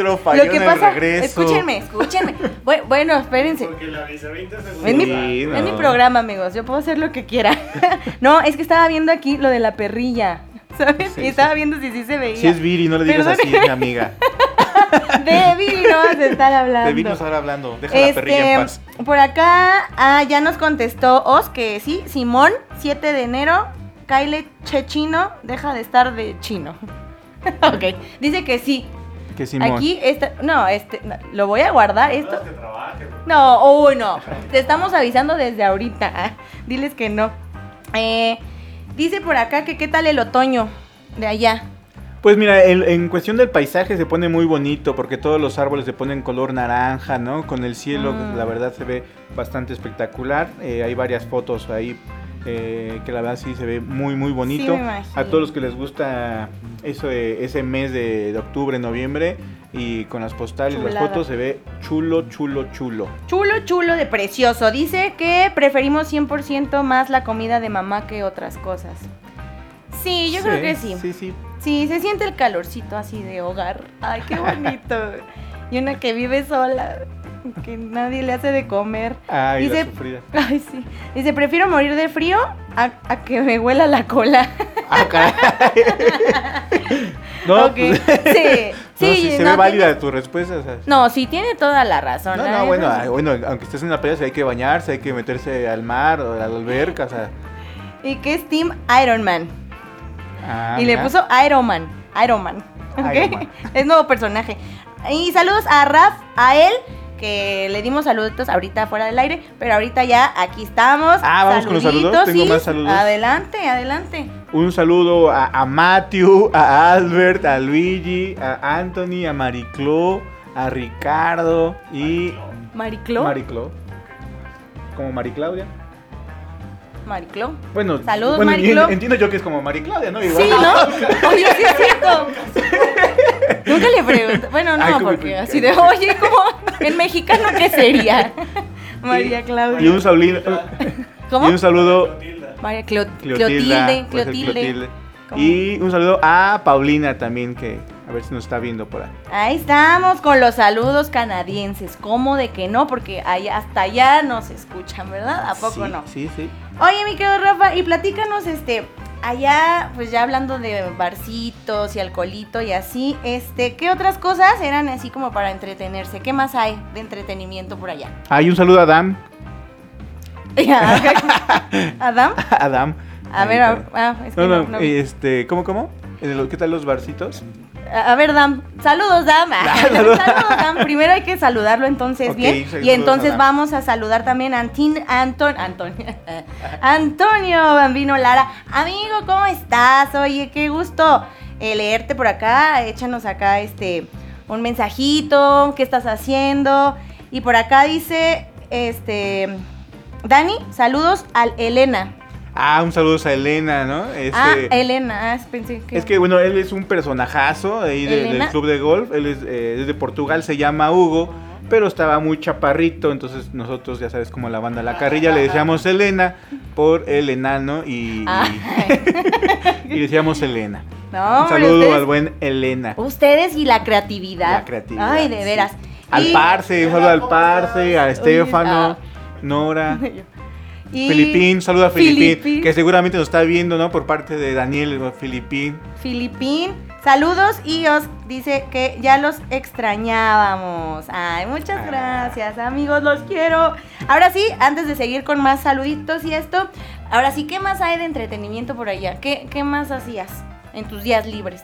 Intro, falló lo que en el pasa, regreso. escúchenme, escúchenme. Bu- Bueno, espérense. Porque le avisé 20 segundos. Es mi, Sí, es mi no. programa, amigos. Yo puedo hacer lo que quiera. no, es que estaba viendo aquí lo de la perrilla. ¿Sabes? Sí, y estaba sí. viendo si sí se veía. Si es Viri, no le digas así, mi amiga. De Viri no vas a estar hablando. De Viri no estar hablando. Deja la perrilla en paz. Este, por acá ah, ya nos contestó Os que sí, Simón, 7 de enero, Kyle Chechino, deja de estar de chino. ok, dice que sí. Que Simón. Aquí está, no, este, no, lo voy a guardar esto. Que trabaje. No, uy, no. Te estamos avisando desde ahorita. ah, Diles que no. Eh, dice por acá que qué tal el otoño de allá. Pues mira, en cuestión del paisaje se pone muy bonito porque todos los árboles se ponen color naranja, ¿no? Con el cielo, Mm. la verdad se ve bastante espectacular. Eh, hay varias fotos ahí eh, que la verdad sí se ve muy, muy bonito. A todos los que les gusta eso, ese mes de, de octubre, noviembre y con las postales, las fotos se ve chulo, chulo, chulo. Chulo, chulo de precioso. Dice que preferimos 100% más la comida de mamá que otras cosas. Sí, yo creo que sí. Sí, sí. Sí, se siente el calorcito así de hogar. Ay, qué bonito. y una que vive sola, que nadie le hace de comer. Ay, la Dice, sufrida. ay, sí. Dice, prefiero morir de frío a, a que me huela la cola. Ah, caray. no, Ok. pues, Sí, no, sí, sí, se ve válida tiene- tu respuesta. o sea, No, sí, tiene toda la razón. No, neta, bueno, bueno, aunque estés en la playa, hay que bañarse, hay que meterse al mar o a la alberca, o sea. Y que es Team Iron Man. ah, y le puso Iron Man. Iron. Iron Man. es nuevo personaje. Y saludos a Raf, a él, que le dimos saluditos ahorita fuera del aire, pero ahorita ya aquí estamos. Ah, vamos con los saludos, Saluditos, tengo sí. más saludos. Adelante, adelante. Un saludo a, a Matthew, a Albert, a Luigi, a Anthony, a Mariclo, a Ricardo y. Mariclo. Mariclo. Como Mariclaudia. Mariclo. Bueno, Saludos, bueno, Mariclo. entiendo yo que es como Mariclaudia, ¿no? Igual. Sí, ¿no? Oye, sí es cierto. Nunca le pregunto. Bueno, no, Ay, como- porque así de, oye, como en mexicano, ¿qué sería? María Claudia. Y un saludo. ¿Cómo? Y un saludo María Clotilda, Clotilde. Clotilde. Y un saludo a Paulina también, que a ver si nos está viendo por ahí. Ahí estamos con los saludos canadienses. ¿Cómo de que no? Porque allá, hasta allá nos escuchan, ¿verdad? ¿A poco Sí, no? Sí, sí. Oye, mi querido Rafa, y platícanos, este, allá, pues ya hablando de barcitos y alcoholito y así, este, ¿qué otras cosas eran así como para entretenerse? ¿Qué más hay de entretenimiento por allá? Hay un saludo a Adam. ¿Adam? Adam. A ver, ah, es que No, no, no, no. este, ¿cómo, cómo? ¿Qué tal los barcitos? A ver, Dam. Saludos, Dam. Saludos, Dam. Primero hay que saludarlo entonces bien. Y entonces a vamos a saludar también a Antin, Anton, Antonio, Antonio Bambino Lara. Amigo, ¿cómo estás? Oye, qué gusto eh, leerte por acá. Échanos acá este un mensajito. ¿Qué estás haciendo? Y por acá dice, este, Dani, saludos al Elena. Ah, un saludo a Elena, ¿no? Este, Ah, Elena. Ah, pensé que... Es que, bueno, él es un personajazo ahí de- del club de golf. Él es, eh, es de Portugal, se llama Hugo, pero estaba muy chaparrito. Entonces, nosotros, ya sabes, como la banda La Carrilla, le decíamos Elena por el enano y, Ah. y decíamos Elena. No, un saludo ustedes- al buen Elena. Ustedes y la creatividad. La creatividad, Ay, de sí. veras. Al Y- Parce, un saludo al Parce, a Estefano, ah. Nora. y- Filipín, saludo a Filipín, Filipín. que seguramente nos está viendo, ¿no? Por parte de Daniel. Filipín. Filipín. Saludos y os dice que ya los extrañábamos. Ay, muchas Ah. gracias, amigos, los quiero. Ahora sí, antes de seguir con más saluditos y esto, ahora sí, ¿qué más hay de entretenimiento por allá? ¿Qué, qué más hacías en tus días libres?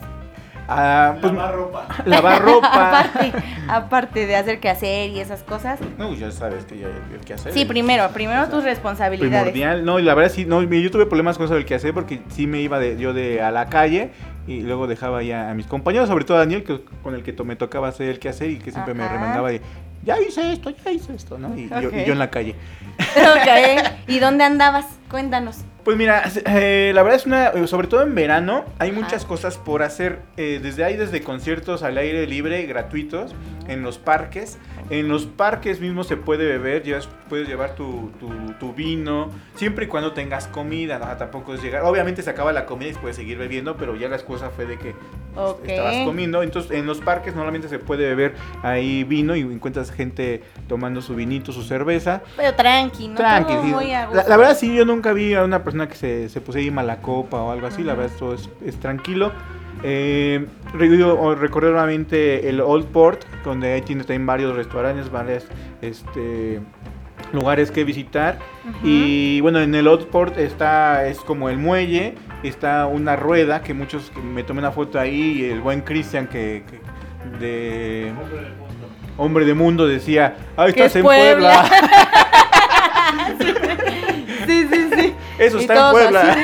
Ah, pues, Lavar ropa. lavar ropa. aparte, aparte de hacer que hacer y esas cosas. no, ya sabes que ya hay que hacer. Sí, primero, primero tus responsabilidades. Primordial. No, y la verdad sí, no, yo tuve problemas con eso del que hacer porque sí me iba de, yo de a la calle y luego dejaba ya a mis compañeros, sobre todo a Daniel, que, con el que to- me tocaba hacer el que hacer y que siempre me Ajá. remangaba de, ya hice esto, ya hice esto, ¿no? Y, yo, y yo en la calle. Ok, ¿Y dónde andabas? Cuéntanos. Pues mira, eh, la verdad es una, eh, sobre todo en verano, hay muchas cosas por hacer. eh, desde hay desde conciertos al aire libre gratuitos en los parques. En los parques mismos se puede beber, llevas- puedes llevar tu, tu- tu vino, siempre y cuando tengas comida, ¿no? tampoco es llegar. Obviamente se acaba la comida y puedes seguir bebiendo, pero ya la excusa fue de que Ok. estabas comiendo. Entonces, en los parques normalmente se puede beber ahí vino y encuentras gente tomando su vinito, su cerveza. Pero tranqui, ¿no? Tranqui, sí. muy a la, gusto. la verdad sí, yo nunca vi a una persona que se, se pusiera ahí mala copa o algo así, la Ujú. verdad todo es, es tranquilo. Eh, re- o- recordé nuevamente el Old Port, donde ahí tiene también varios restaurantes, varios este, lugares que visitar. Y bueno, en el Old Port está, es como el muelle, está una rueda que muchos, que me tomé una foto ahí, y el buen Cristian que, que- de Hombre de Mundo decía, ah, Que estás es en Puebla". Puebla. Sí, sí, sí. Eso Y está en Puebla. así.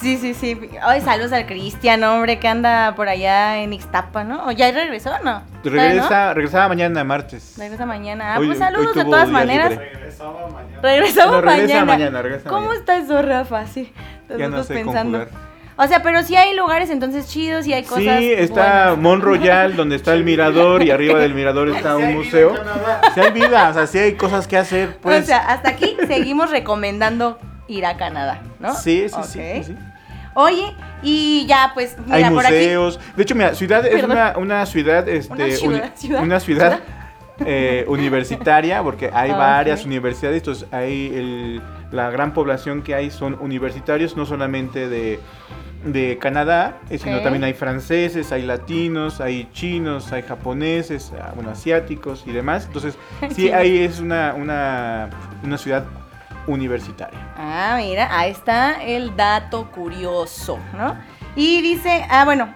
Sí, sí, sí. Ay, saludos al Cristian, hombre, que anda por allá en Ixtapa, ¿no? ¿O ya regresó o no? Regresa, regresaba mañana martes. Regresa mañana. Ah, Hoy- pues saludos de todas maneras. libre. Regresaba mañana. Regresamos No, regresa mañana. mañana, regresa ¿Cómo mañana. está eso, Rafa? Sí. Ya no nosotros sé pensando. conjugar. O sea, pero sí hay lugares entonces chidos y hay cosas. Sí, está buenas. Mont Royal, donde está el mirador, y arriba del mirador está Sí un museo. Si hay vida, o sea, si hay cosas que hacer, pues. O sea, hasta aquí seguimos recomendando ir a Canadá, ¿no? sí, sí, sí. Oye, y ya, pues, mira, Hay por aquí. museos. De hecho, mira, ciudad es una, una ciudad, este, Una ciudad, ciudad, una ciudad, eh, universitaria, porque hay varias universidades, entonces hay el- la gran población que hay son universitarios, no solamente de, de Canadá, eh, sino también hay franceses, hay latinos, hay chinos, hay japoneses, ah, bueno, asiáticos y demás. Entonces, sí, ahí es una, una, una ciudad universitaria. Ah, mira, ahí está el dato curioso, ¿no? Y dice, ah, bueno,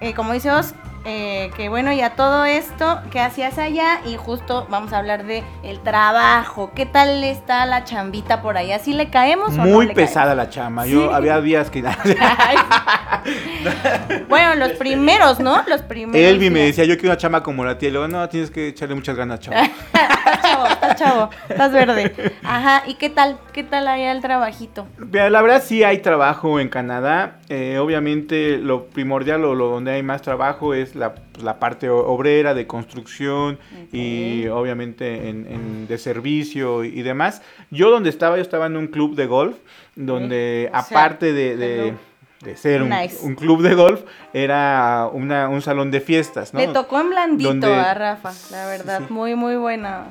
eh, como dice Os, eh, que bueno, ya todo esto que hacías allá y justo vamos a hablar de el trabajo. ¿Qué tal está la chambita por allá? ¿Sí le caemos o no Muy le pesada la chama. Yo Sí. había días que bueno, los primeros, ¿no? Los primeros. Elvi me decía, yo quiero una chama como la tía. Y luego, no, tienes que echarle muchas ganas, chama. estás chavo, estás chavo, estás verde. Ajá, ¿y qué tal? ¿Qué tal allá el trabajito? La verdad sí hay trabajo en Canadá. Eh, obviamente lo primordial o lo donde hay más trabajo es la, pues, la parte obrera de construcción y obviamente en, en- de servicio y, demás. Yo donde estaba, yo estaba en un club de golf donde sea, aparte de, de- hello. de ser un, Nice. un club de golf era una- un salón de fiestas. ¿no? Le tocó en blandito Donde- a Rafa, la verdad, Sí. muy, muy buena.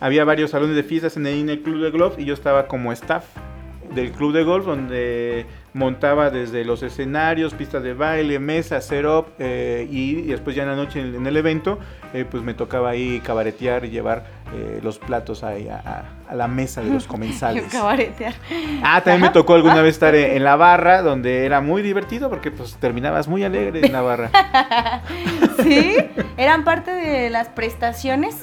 Había varios salones de fiestas en el, en el club de golf y yo estaba como staff del club de golf donde montaba desde los escenarios, pistas de baile, mesas, setup eh, y, y después ya en la noche en, en el evento eh, pues me tocaba ahí cabaretear y llevar eh, los platos ahí a, a- a la mesa de los comensales. Cabaretear. Ah, también me tocó alguna vez estar en, en la barra donde era muy divertido porque pues terminabas muy alegre en la barra. ¿Sí? ¿Eran parte de las prestaciones?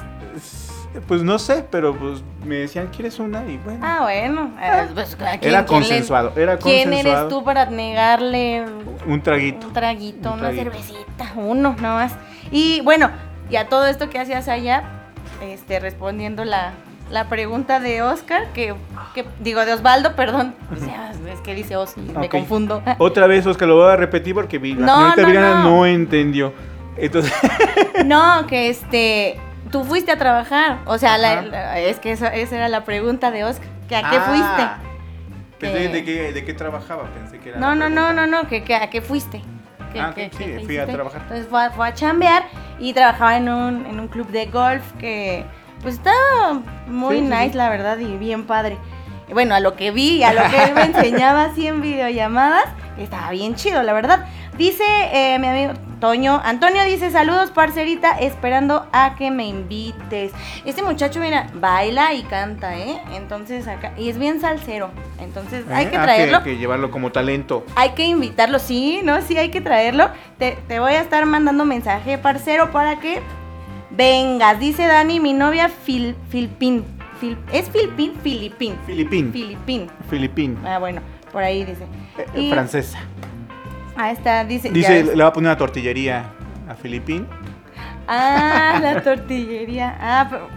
Pues no sé, pero pues me decían, ¿quieres una? Y bueno. Ah, bueno. eh, pues, ¿a quién- Era quién consensuado, era ¿Quién consensuado. eres tú para negarle Un traguito. un traguito, Un una traguito. cervecita, uno nomás? Y bueno, y a todo esto que hacías allá, este, respondiendo la, la pregunta de Oscar, que, que- digo, de Osvaldo, perdón. Sea, es que dice Os y me confundo. Otra vez, Oscar, lo voy a repetir porque vi- la No, señorita no, no. no. entendió. Entonces, No, que este, tú fuiste a trabajar. O sea, la- es que esa, esa era la pregunta de Oscar. Que ¿A qué Ah, fuiste? Pensé Eh. de qué, de qué trabajaba, pensé que era. No, no, no, no, no, que, que ¿a qué fuiste? ¿Qué- Ah, sí, fui a trabajar. Entonces fue, a- fue a chambear y trabajaba en un, en un club de golf que pues estaba muy Sí, nice, sí. la verdad, y bien padre. Bueno, a lo que vi, a lo que él me enseñaba así en videollamadas, estaba bien chido, la verdad. Dice eh, mi amigo Toño, Antonio dice, saludos parcerita, esperando a que me invites. Este muchacho, mira, baila y canta, ¿eh? Entonces acá, y es bien salsero, entonces hay ¿Eh? que Ah, traerlo. que llevarlo como talento. Hay que invitarlo, sí, ¿no? Sí, hay que traerlo. Te, te voy a estar mandando mensaje, parcero, para que vengas. Dice Dani, mi novia Fil, Filpín. Fil- ¿Es Filpín? Filipín. Filipín. Filipín. Filipín. Ah, bueno, por ahí dice. Eh, Y- Francesa. Ahí está, dice. Dice, le va a poner una tortillería a Filipín. Ah, la tortillería. Ah, pero-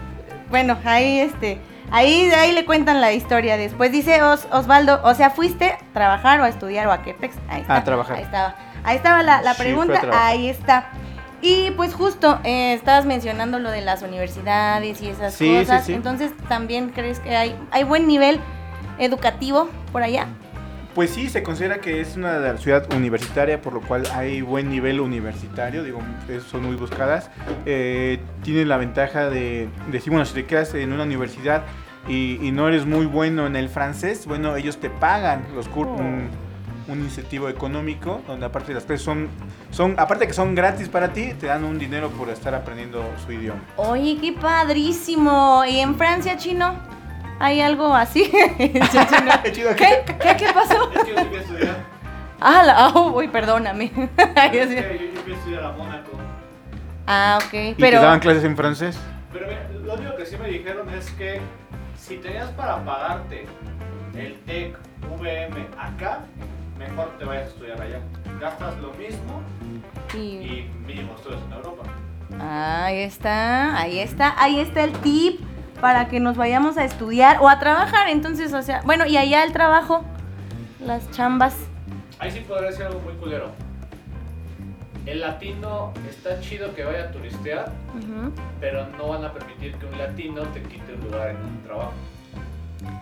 bueno, ahí este. Ahí, ahí le cuentan la historia después. Dice Os- Osvaldo, o sea, ¿fuiste a trabajar o a estudiar o a qué pex? Ahí está. A trabajar. Ahí estaba. Ahí estaba la, la pregunta. Ahí está. Y pues justo, eh, estabas mencionando lo de las universidades y esas Sí, sí, cosas. sí. Entonces, ¿también crees que hay, hay buen nivel educativo por allá? Pues sí, se considera que es una ciudad universitaria, por lo cual hay buen nivel universitario, digo, son muy buscadas. Eh, tienen la ventaja de, de si, bueno, si te quedas en una universidad y, y no eres muy bueno en el francés, bueno, ellos te pagan los cur- un, un incentivo económico, donde aparte las clases son, son, aparte que son gratis para ti, te dan un dinero por estar aprendiendo su idioma. Oye, qué padrísimo. ¿Y en Francia, chino? ¿Hay algo así? ¿Qué? ¿Qué? ¿Qué pasó? Es que yo sí fui a estudiar. Ah, la, oh, uy, perdóname. Yo, yo fui a estudiar a Mónaco. ah, ok. ¿Y Pero, te daban clases en francés? Pero mira, lo único que sí me dijeron es que si tenías para pagarte el TEC VM acá, mejor te vayas a estudiar allá. Gastas lo mismo y- y mínimo estudias en Europa. Ahí está, ahí está, ahí está el tip para que nos vayamos a estudiar o a trabajar. Entonces, o sea, bueno, y allá el trabajo, las chambas. Ahí sí podría ser algo muy culero. El latino está chido que vaya a turistear, pero no van a permitir que un latino te quite un lugar en un trabajo.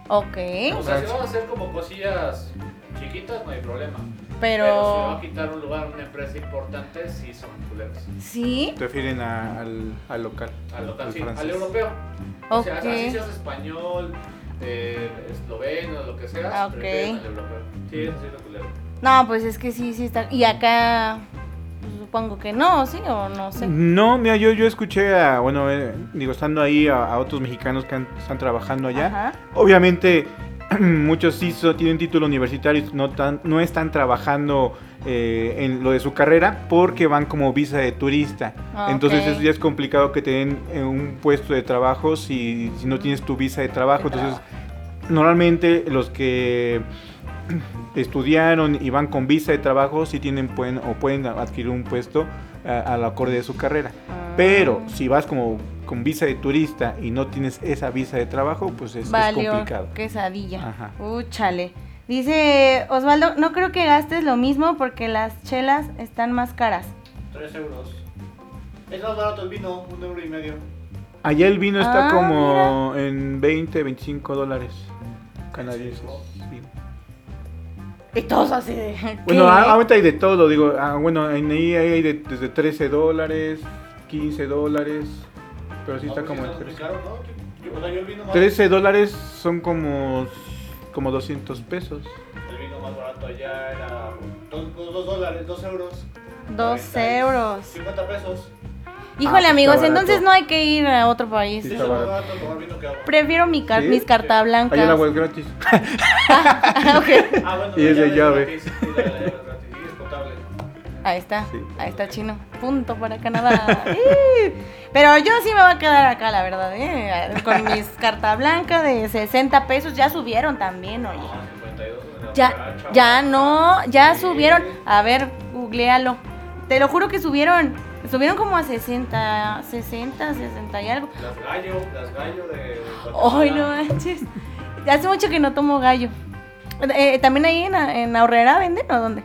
Ok, O sea, si van a hacer como cosillas chiquitas, no hay problema. Pero, si pero va a quitar un lugar una empresa importante, sí son culeros. sí, Prefieren a- al, al local. Al local, al sí, francés. al europeo. O sea, así seas español, eh, esloveno, lo que sea, Ah, ok. prefieren al europeo. Sí, eso sí es culero. no, pues es que sí, sí está. Y acá, pues, supongo que no, sí, o no sé. No, mira, yo, yo escuché a, bueno, eh, digo, estando ahí a, a otros mexicanos que han- están trabajando allá. Ajá. Obviamente, muchos sí tienen título universitario, y no, tan, no están trabajando eh, en lo de su carrera porque van como visa de turista. Ah, Entonces eso ya es complicado que te den eh, un puesto de trabajo si, si no tienes tu visa de trabajo. De Entonces, normalmente los que estudiaron y van con visa de trabajo sí tienen pueden o pueden adquirir un puesto a, al acorde de su carrera. Pero Ah. si vas como con visa de turista y no tienes esa visa de trabajo, pues es, es Valió complicado. quesadilla. Ajá. Úchale. Dice Osvaldo, no creo que gastes lo mismo porque las chelas están más caras. 3 euros. Es más barato el vino, un euro y medio. Allá el vino está Ah, como en 20, 25 dólares canadienses. sí. Y todos así de. Bueno, ahorita hay de todo, digo, ah, bueno, en ahí hay de- desde 13 dólares, 15 dólares, pero sí No, está pues como sí en está muy 13. caro, ¿no? Yo- o sea, yo el vino más, 13 dólares son como, como 200 pesos. el vino más barato allá era 2 dólares, 2 euros. Dos 40 y euros. 50 pesos. Híjole, Ah, amigos, entonces no hay que ir a otro país. Sí. Prefiero mi car- ¿Sí? mis cartas blancas. Allá el agua es gratis. Ah, ok. Ah, bueno, Y es de la llave. Ahí está, Sí. ahí está chino. Punto para Canadá. Pero yo sí me voy a quedar acá, la verdad, ¿eh? Con mis cartas blancas de 60 pesos ya subieron también, oye. 52 en la Ya, ya no, ya subieron. A ver, googlealo. Te lo juro que subieron. Subieron como a 60, 60, 60 y algo. Las gallo, las gallo de. Ay, no manches. Hace mucho que no tomo gallo. Eh, También ahí en, en Ahorrera venden o dónde?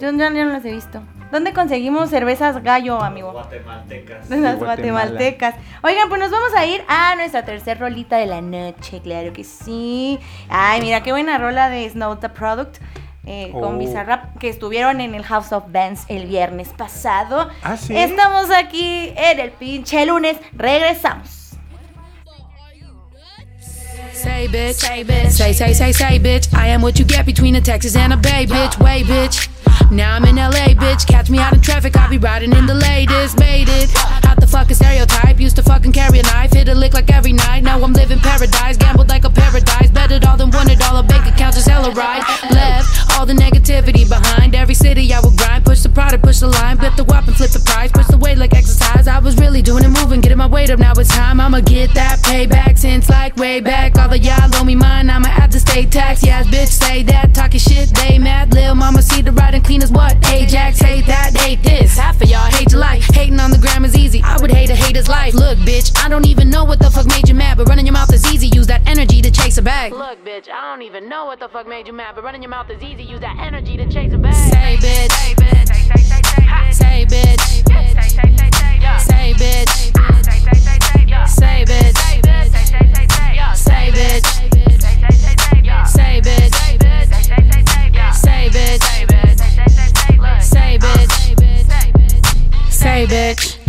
Yo ya, ya no las he visto. ¿Dónde conseguimos cervezas gallo, amigo? Guatemaltecas. De las guatemaltecas. Oigan, pues nos vamos a ir a nuestra tercer rolita de la noche, claro que sí. Ay, mira, qué buena rola de Snow the Product. eh, con Oh. Bizarrap, que estuvieron en el House of Bands el viernes pasado. Ah, sí. Estamos aquí en el pinche lunes. Regresamos. Say bitch, say bitch, say say say say bitch. I am what you get between a Texas and a Bay bitch. Way bitch. Now I'm in LA, bitch. Catch me out in traffic, I'll be riding in the latest, made it. The fucking stereotype, used to fucking carry a knife, hit a lick like every night. Now I'm living paradise, gambled like a paradise, betted all them wanted all the bank accounts is hella right. Left all the negativity behind. Every city I will grind, push the product, push the line, flip the whop and flip the price, push the weight like exercise. I was really doing it, moving, getting my weight up. Now it's time, I'ma get that payback since like way back. All of y'all owe me mine, I'ma have to stay tax. Yeah, bitch, say that, talking shit, they mad. Lil' mama see the riding clean as what? Ajax, hate that, hate this. Half of y'all hate your life. Hating on the gram is easy. I would hate a hater's life. Look, bitch, I don't even know what the fuck made you mad, but running your mouth is easy. Use that energy to chase a back. Look, bitch, I don't even know what the fuck made you mad, but running your mouth is easy. Use that energy to chase a back. Say, bitch. Say, bitch. Say, bitch. Say, bitch. Say, bitch. Say, bitch. Say, bitch. Say, bitch. Say, bitch. Say, bitch. Say, bitch. Say, bitch. Say, bitch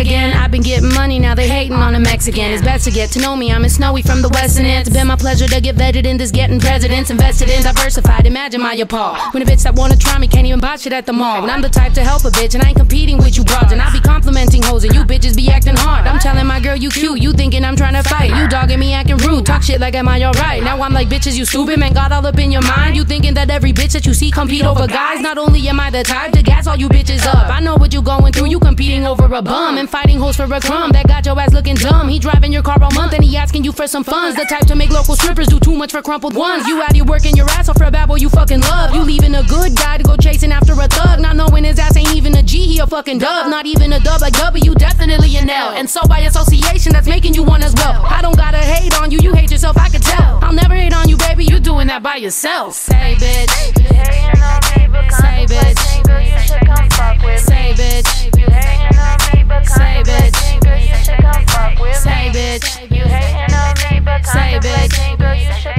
again. I've been getting money, now they hating on a Mexican. It's best to get to know me. I'm a snowy from the western end. It's been my pleasure to get vetted in this getting presidents. Invested in diversified. Imagine my appall. When a bitch that wanna try me can't even buy shit at the mall. And I'm the type to help a bitch, and I ain't competing with you broads. And I be complimenting hoes, and you bitches be acting hard. I'm telling my girl you cute, you thinking I'm trying to fight. You dogging me acting rude, talk shit like am I alright? Now I'm like bitches, you stupid man, got all up in your mind. You thinking that every bitch that you see compete over guys? Not only am I the type to gas all you bitches up, I know what you going through. You competing over a bum and fighting hoes for a crumb. That got your ass looking dumb. He driving your car all month and he asking you for some funds. The type to make local strippers do too much for crumpled ones. You out here working your ass off for a bad boy you fucking love. You leaving a good guy to go chasing after a thug, not knowing his ass ain't even a G. He a fucking dub, not even a dub like W. You definitely an L. And so by association, that's making you one as well. I don't gotta hate on you, you hate yourself. I can tell. I'll never hate on you, baby. You doing that by yourself. Say bitch. Say bitch say bitch. You should say me. Bitch. On me, but say bitch. You should come fuck with say me. Bitch. Say bitch. You should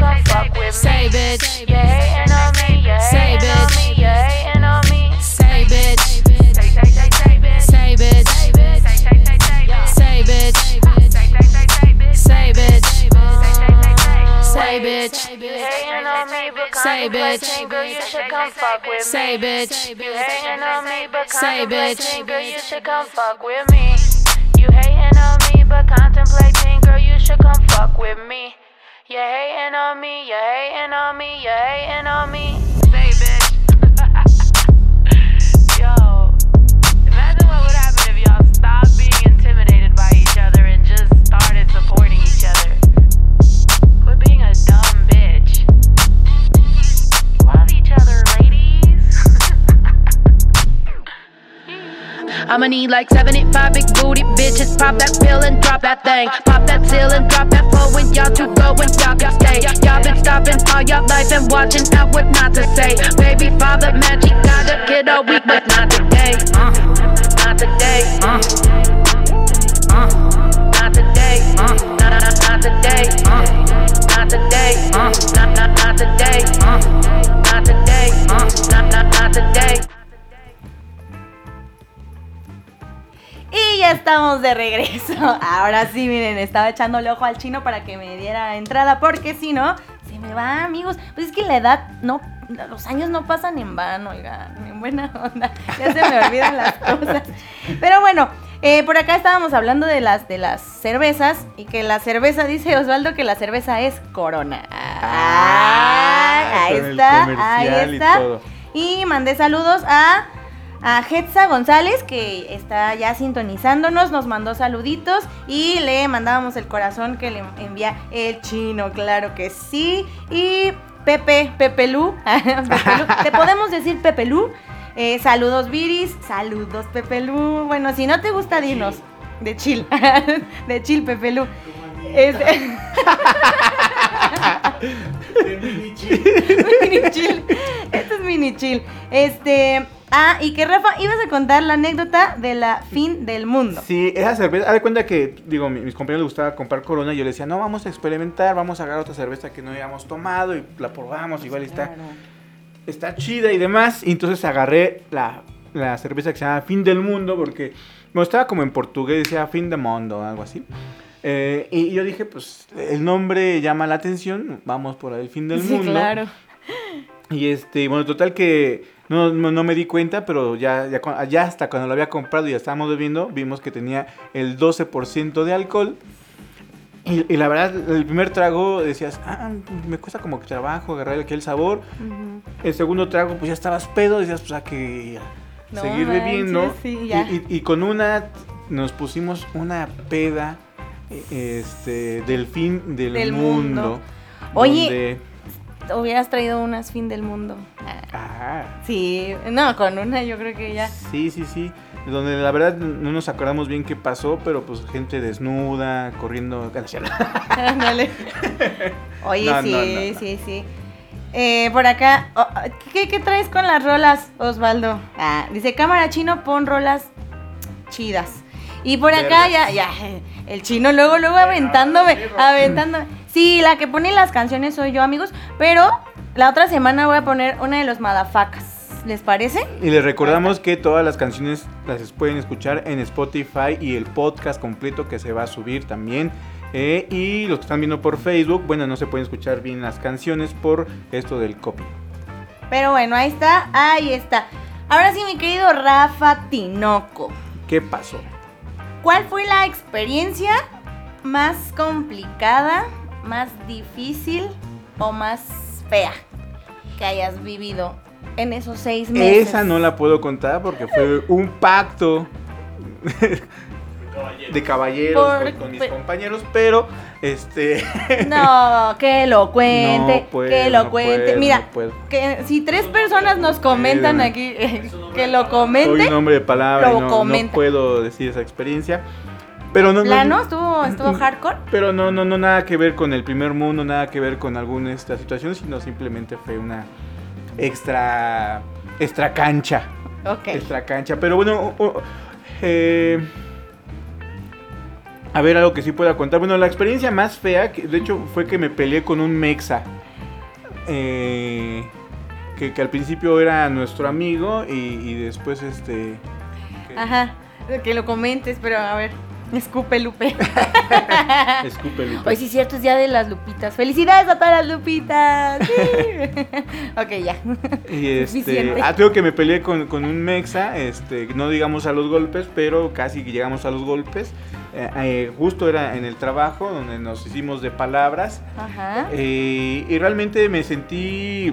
say. Bitch. On me, you hating on me. Say bitch. Anger, you should come fuck with me. Say bitch. Say bitch. Girl, you should come fuck with me. You hating on me, but contemplating, girl, you should come fuck with me. You hating on me, you hating on me, you hating on me. I'ma need like 75 big booty bitches. Pop that pill and drop that thing. Pop that seal and drop that flow when y'all two go and y'all stay. Y'all been stopping all y'all life and watching out what not to say. Baby father magic got a kid all week, but not today. Uh, not today. Uh, uh, not today. Uh, not, not, not today. Uh, not today. Uh, not, not, not today. Uh, not today. Uh, not, not, not today. Y ya estamos de regreso. Ahora sí, miren, estaba echándole ojo al chino para que me diera entrada, porque si no, se me va, amigos. Pues es que la edad no. Los años no pasan en vano, oigan, en buena onda. Ya se me olvidan las cosas. Pero bueno, eh, por acá estábamos hablando de las, de las cervezas y que la cerveza, dice Osvaldo, que la cerveza es Corona. Ah, ahí está, ahí está. Y mandé saludos a, a Hetza González, que está ya sintonizándonos, nos mandó saluditos y le mandábamos el corazón que le envía el chino, claro que sí. Y Pepe, Pepe Lu, Pepe Lu, te podemos decir Pepe Lu. Eh, saludos Viris, saludos Pepe Lu. Bueno, si no te gusta, dinos. De chill, de chill Pepe Lu. Este- mini chill. Esto es mini chill. Este. Ah, y que Rafa, ibas a contar la anécdota de la fin del mundo. Sí, esa cerveza, haz de cuenta que, digo, mi- mis compañeros les gustaba comprar Corona y yo les decía, no, vamos a experimentar, vamos a agarrar otra cerveza que no hayamos tomado y la probamos, igual está, está chida y demás. Y entonces agarré la, la cerveza que se llama Fin del Mundo porque, bueno, estaba como en portugués, decía Fin del Mundo o algo así. Eh, y yo dije, pues, el nombre llama la atención, vamos por el Fin del Sí, Mundo. claro. Y este, bueno, total que no, no, no me di cuenta, pero ya, ya, ya hasta cuando lo había comprado y ya estábamos bebiendo, vimos que tenía el 12% de alcohol. Y, y la verdad, el primer trago decías, ah, me cuesta como que trabajo agarrar aquel sabor. El segundo trago, pues ya estabas pedo, decías, pues hay que No seguir manches, bebiendo. sí, Y- ya. y, y con una, nos pusimos una peda eh, este, del fin del, Del mundo. mundo. Oye. Hubieras traído unas fin del mundo. Ah, Sí, no, con una yo creo que ya. Sí, sí, sí. Donde la verdad no nos acordamos bien qué pasó, pero pues gente desnuda, corriendo. Oye, No, sí, no, no, no. sí, sí. Eh, por acá, oh, ¿qué, qué traes con las rolas, Osvaldo? Ah, dice cámara chino, pon rolas chidas. Y por acá ya, ya, el chino luego, luego aventándome, aventándome. Sí, la que pone las canciones soy yo, amigos, pero la otra semana voy a poner una de los madafacas. ¿Les parece? Y les recordamos que todas las canciones las pueden escuchar en Spotify y el podcast completo que se va a subir también. Eh, y los que están viendo por Facebook, bueno, no se pueden escuchar bien las canciones por esto del copy. Pero bueno, ahí está, ahí está. Ahora sí, mi querido Rafa Tinoco. ¿Qué pasó? ¿Cuál fue la experiencia más complicada, más difícil o más fea que hayas vivido en esos seis meses? Esa no la puedo contar porque fue un pacto de caballeros Por- con, con mis compañeros, pero este No, que lo cuente, No puedo, que lo no cuente. puedo, Mira, no que si tres personas nos comentan aquí eh, que lo soy comente, un hombre de palabra y lo no, puedo decir esa experiencia. Pero no, no- plano, estuvo, estuvo hardcore. Pero no, no, no, nada que ver con el primer mundo, nada que ver con alguna esta situación, sino simplemente fue una extra, extra cancha, Ok. extra cancha. Pero bueno, eh, a ver algo que sí pueda contar. Bueno, la experiencia más fea, que de hecho, fue que me peleé con un mexa, eh, que, que al principio era nuestro amigo y, y después este. que- Ajá, que lo comentes, pero a ver, escupe Lupe. Escupe, Lupe. Hoy sí es cierto, es día de las lupitas. ¡Felicidades a todas las lupitas! Sí. ok, ya. Y este, ah, tengo que me peleé con, con un mexa, este, no digamos a los golpes, pero casi llegamos a los golpes. Eh, eh, justo era en el trabajo donde nos hicimos de palabras Ajá. eh, y realmente me sentí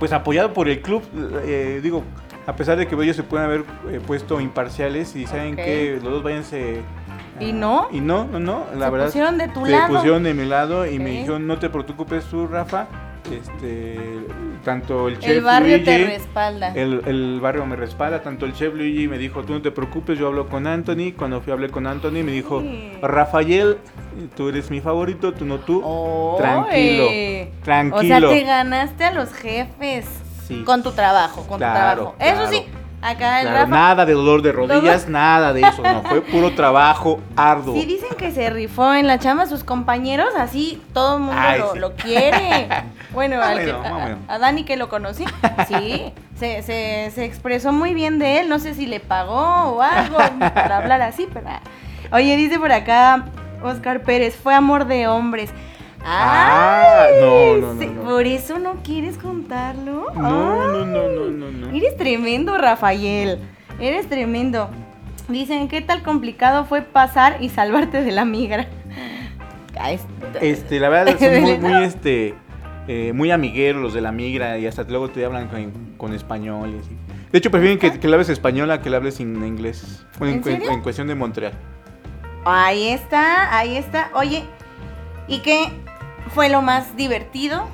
pues apoyado por el club. digo, a pesar de que ellos se pueden haber eh, puesto imparciales y saben que los dos váyanse. ¿Y no? Y no, no, no, la Se verdad. pusieron de tu se lado. pusieron de mi lado y me dijeron, no te preocupes tú, Rafa. Este, tanto el chef El barrio te respalda. el, el barrio me respalda, tanto el chef Luigi me dijo, tú no te preocupes, yo hablo con Anthony. Cuando fui a hablar con Anthony me dijo, Sí. Rafael, tú eres mi favorito, tú no tú. ¡Oy! Tranquilo, O sea, tranquilo. te ganaste a los jefes. Sí. Con tu trabajo, con Claro, tu trabajo. Eso sí, acá el Claro, Rafa. nada de dolor de rodillas, nada de eso, no, fue puro trabajo arduo. Sí dicen que se rifó en la chamba sus compañeros, así todo el mundo Ay, lo, sí. lo quiere. Bueno, al que- a Dani que lo conocí, sí, se, se, se expresó muy bien de él, no sé si le pagó o algo para hablar así, pero... ah. Oye, dice por acá Oscar Pérez, fue amor de hombres. Ah, Ay, no, no, no, sí, no. ¿Por eso no quieres contarlo? No, no, no, no, no, no. Eres tremendo, Rafael. Eres tremendo. Dicen, ¿qué tal complicado fue pasar y salvarte de la migra? Es- Este, la verdad son muy, muy, este, eh, muy amigueros los de la migra y hasta luego te hablan con, con español y así. De hecho, prefieren que, que le hables español a que le hables en inglés. En cuestión de Montreal. Ahí está, ahí está. Oye, ¿y qué fue lo más divertido?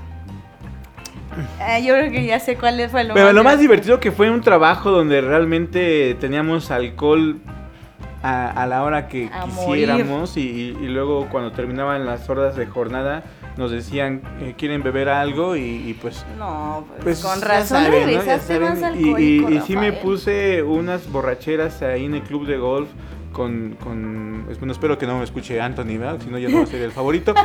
Ah, yo creo que ya sé cuál fue lo Pero más lo más divertido. que fue un trabajo donde realmente teníamos alcohol a, a la hora que A quisiéramos y, y luego cuando terminaban las horas de jornada nos decían eh, quieren beber algo y, y pues No, pues, Pues con razón saben, ¿no? Ya regresaste saben, más y- Y, y sí me puse unas borracheras ahí en el club de golf con, con es- bueno, espero que no me escuche Anthony, ¿verdad? Si no ya no va a ser el favorito.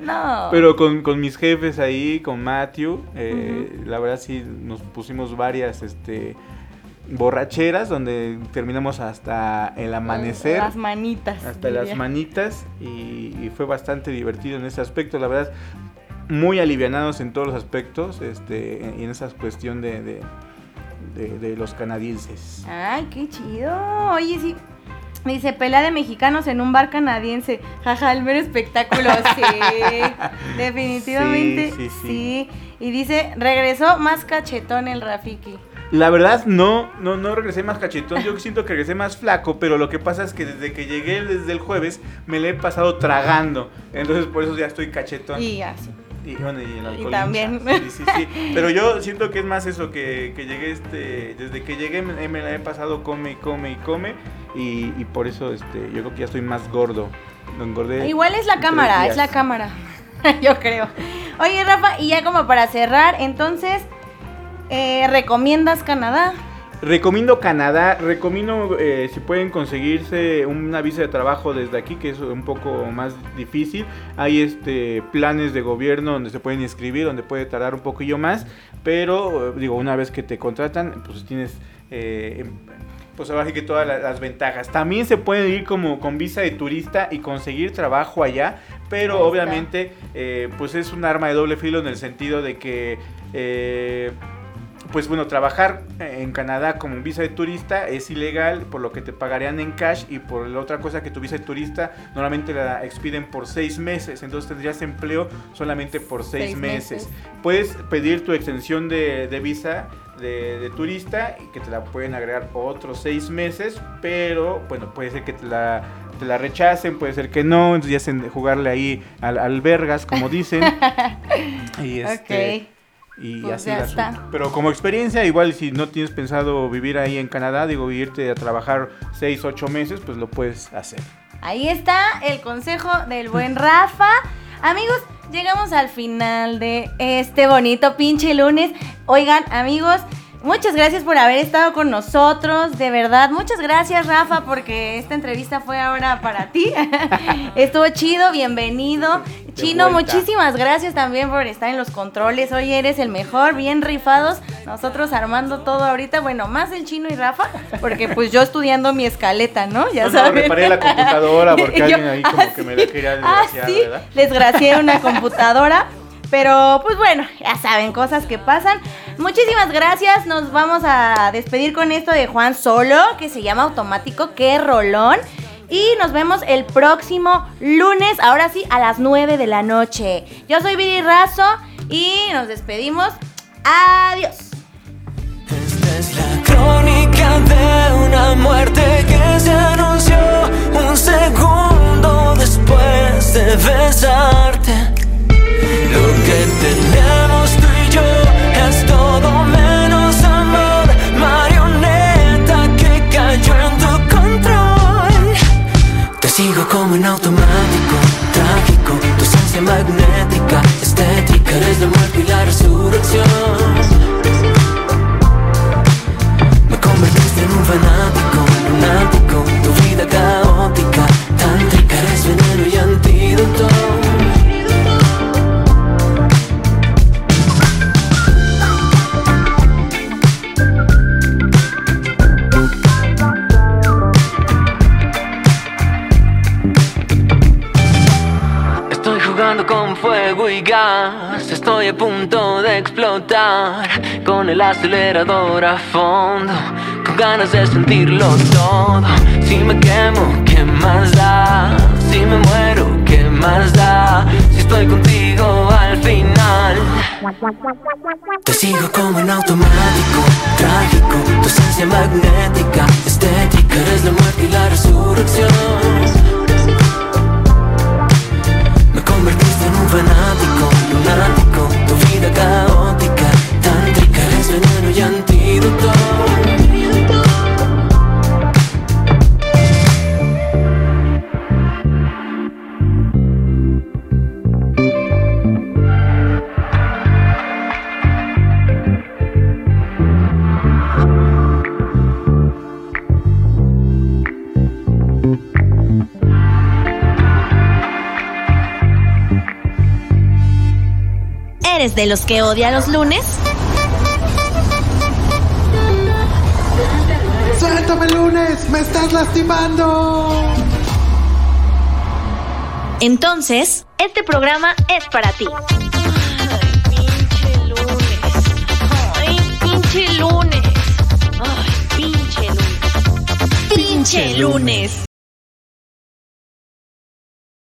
No. Pero con, con mis jefes ahí, con Matthew, eh, la verdad sí nos pusimos varias este borracheras donde terminamos hasta el amanecer. Las manitas. hasta diría. las manitas y, y fue bastante divertido en ese aspecto, la verdad, muy alivianados en todos los aspectos este, y en esa cuestión de, de, de- de los canadienses. Ay, qué chido. Oye, sí. Dice, pelea de mexicanos en un bar canadiense. Jaja, el mero espectáculo. Sí, definitivamente. Sí, Sí, sí, sí. Y dice, regresó más cachetón el Rafiki. La verdad, no, no, no regresé más cachetón, yo siento que regresé más flaco, pero lo que pasa es que desde que llegué desde el jueves me le he pasado tragando, entonces por eso ya estoy cachetón. Y así. Y, bueno, y el también. Sí, sí, sí. Pero yo siento que es más eso, que, que llegué, este, desde que llegué me, me la he pasado come y come y come. Y, y por eso este, yo creo que ya estoy más gordo. Lo engordé. Igual es la cámara, es la cámara. Yo creo. Oye, Rafa, y ya como para cerrar, entonces, eh, ¿recomiendas Canadá? Recomiendo Canadá, recomiendo eh, si pueden conseguirse una visa de trabajo desde aquí, que es un poco más difícil. Hay este planes de gobierno donde se pueden inscribir, donde puede tardar un poquillo más, pero eh, digo, una vez que te contratan, pues tienes eh, pues ahora sí que todas la- las ventajas. También se puede ir como con visa de turista y conseguir trabajo allá, pero obviamente eh, pues es un arma de doble filo en el sentido de que pues bueno, trabajar en Canadá como visa de turista es ilegal, por lo que te pagarían en cash y por la otra cosa que tu visa de turista normalmente la expiden por seis meses, entonces tendrías empleo solamente por seis, Seis meses. meses. Puedes pedir tu extensión de, de visa de, de turista y que te la pueden agregar por otros seis meses, pero bueno, puede ser que te la, te la rechacen, puede ser que no, entonces ya hacen jugarle ahí al, al vergas, como dicen. y este, Ok. Y Pues así ya está. Pero como experiencia, igual si no tienes pensado vivir ahí en Canadá, digo, irte a trabajar 6, 8 meses, pues lo puedes hacer. Ahí está el consejo del buen Rafa. Amigos, llegamos al final de este bonito pinche lunes. Oigan, amigos, muchas gracias por haber estado con nosotros. De verdad, muchas gracias, Rafa, porque esta entrevista fue ahora para ti. Estuvo chido, bienvenido. De Chino, vuelta. muchísimas gracias también por estar en los controles. Hoy eres el mejor, bien rifados. Nosotros armando todo ahorita. Bueno, más el chino y Rafa, porque pues yo estudiando mi escaleta, ¿no? Ya No, no, saben. reparé la computadora porque Yo- alguien ahí como ah, que me la quería Ah, desgraciar, sí, ¿verdad? les gracié una computadora. Pero pues bueno, ya saben, cosas que pasan. Muchísimas gracias. Nos vamos a despedir con esto de Juan Solo, que se llama Automático. ¡Qué rolón! Y nos vemos el próximo lunes, ahora sí, a las 9 de la noche. Yo soy Viri Razo y nos despedimos. Adiós. Esta es la crónica de una muerte que se anunció un segundo después de besarte. Sigo como en automático, trágico, tu esencia magnética, estética, eres la muerte y la resurrección. Gas, estoy a punto de explotar, con el acelerador a fondo, con ganas de sentirlo todo. Si me quemo, ¿qué más da? Si me muero, ¿qué más da? Si estoy contigo al final. Te sigo como en automático, trágico, tu esencia magnética, estética, eres la muerte y la resurrección. Fanático, lunático, tu vida caótica, tántrica, eres veneno y antídoto. ¿Eres de los que odia los lunes? ¡Suéltame lunes! ¡Me estás lastimando! Entonces, este programa es para ti. pinche lunes. Ay, pinche lunes. Ay, pinche lunes. Pinche lunes.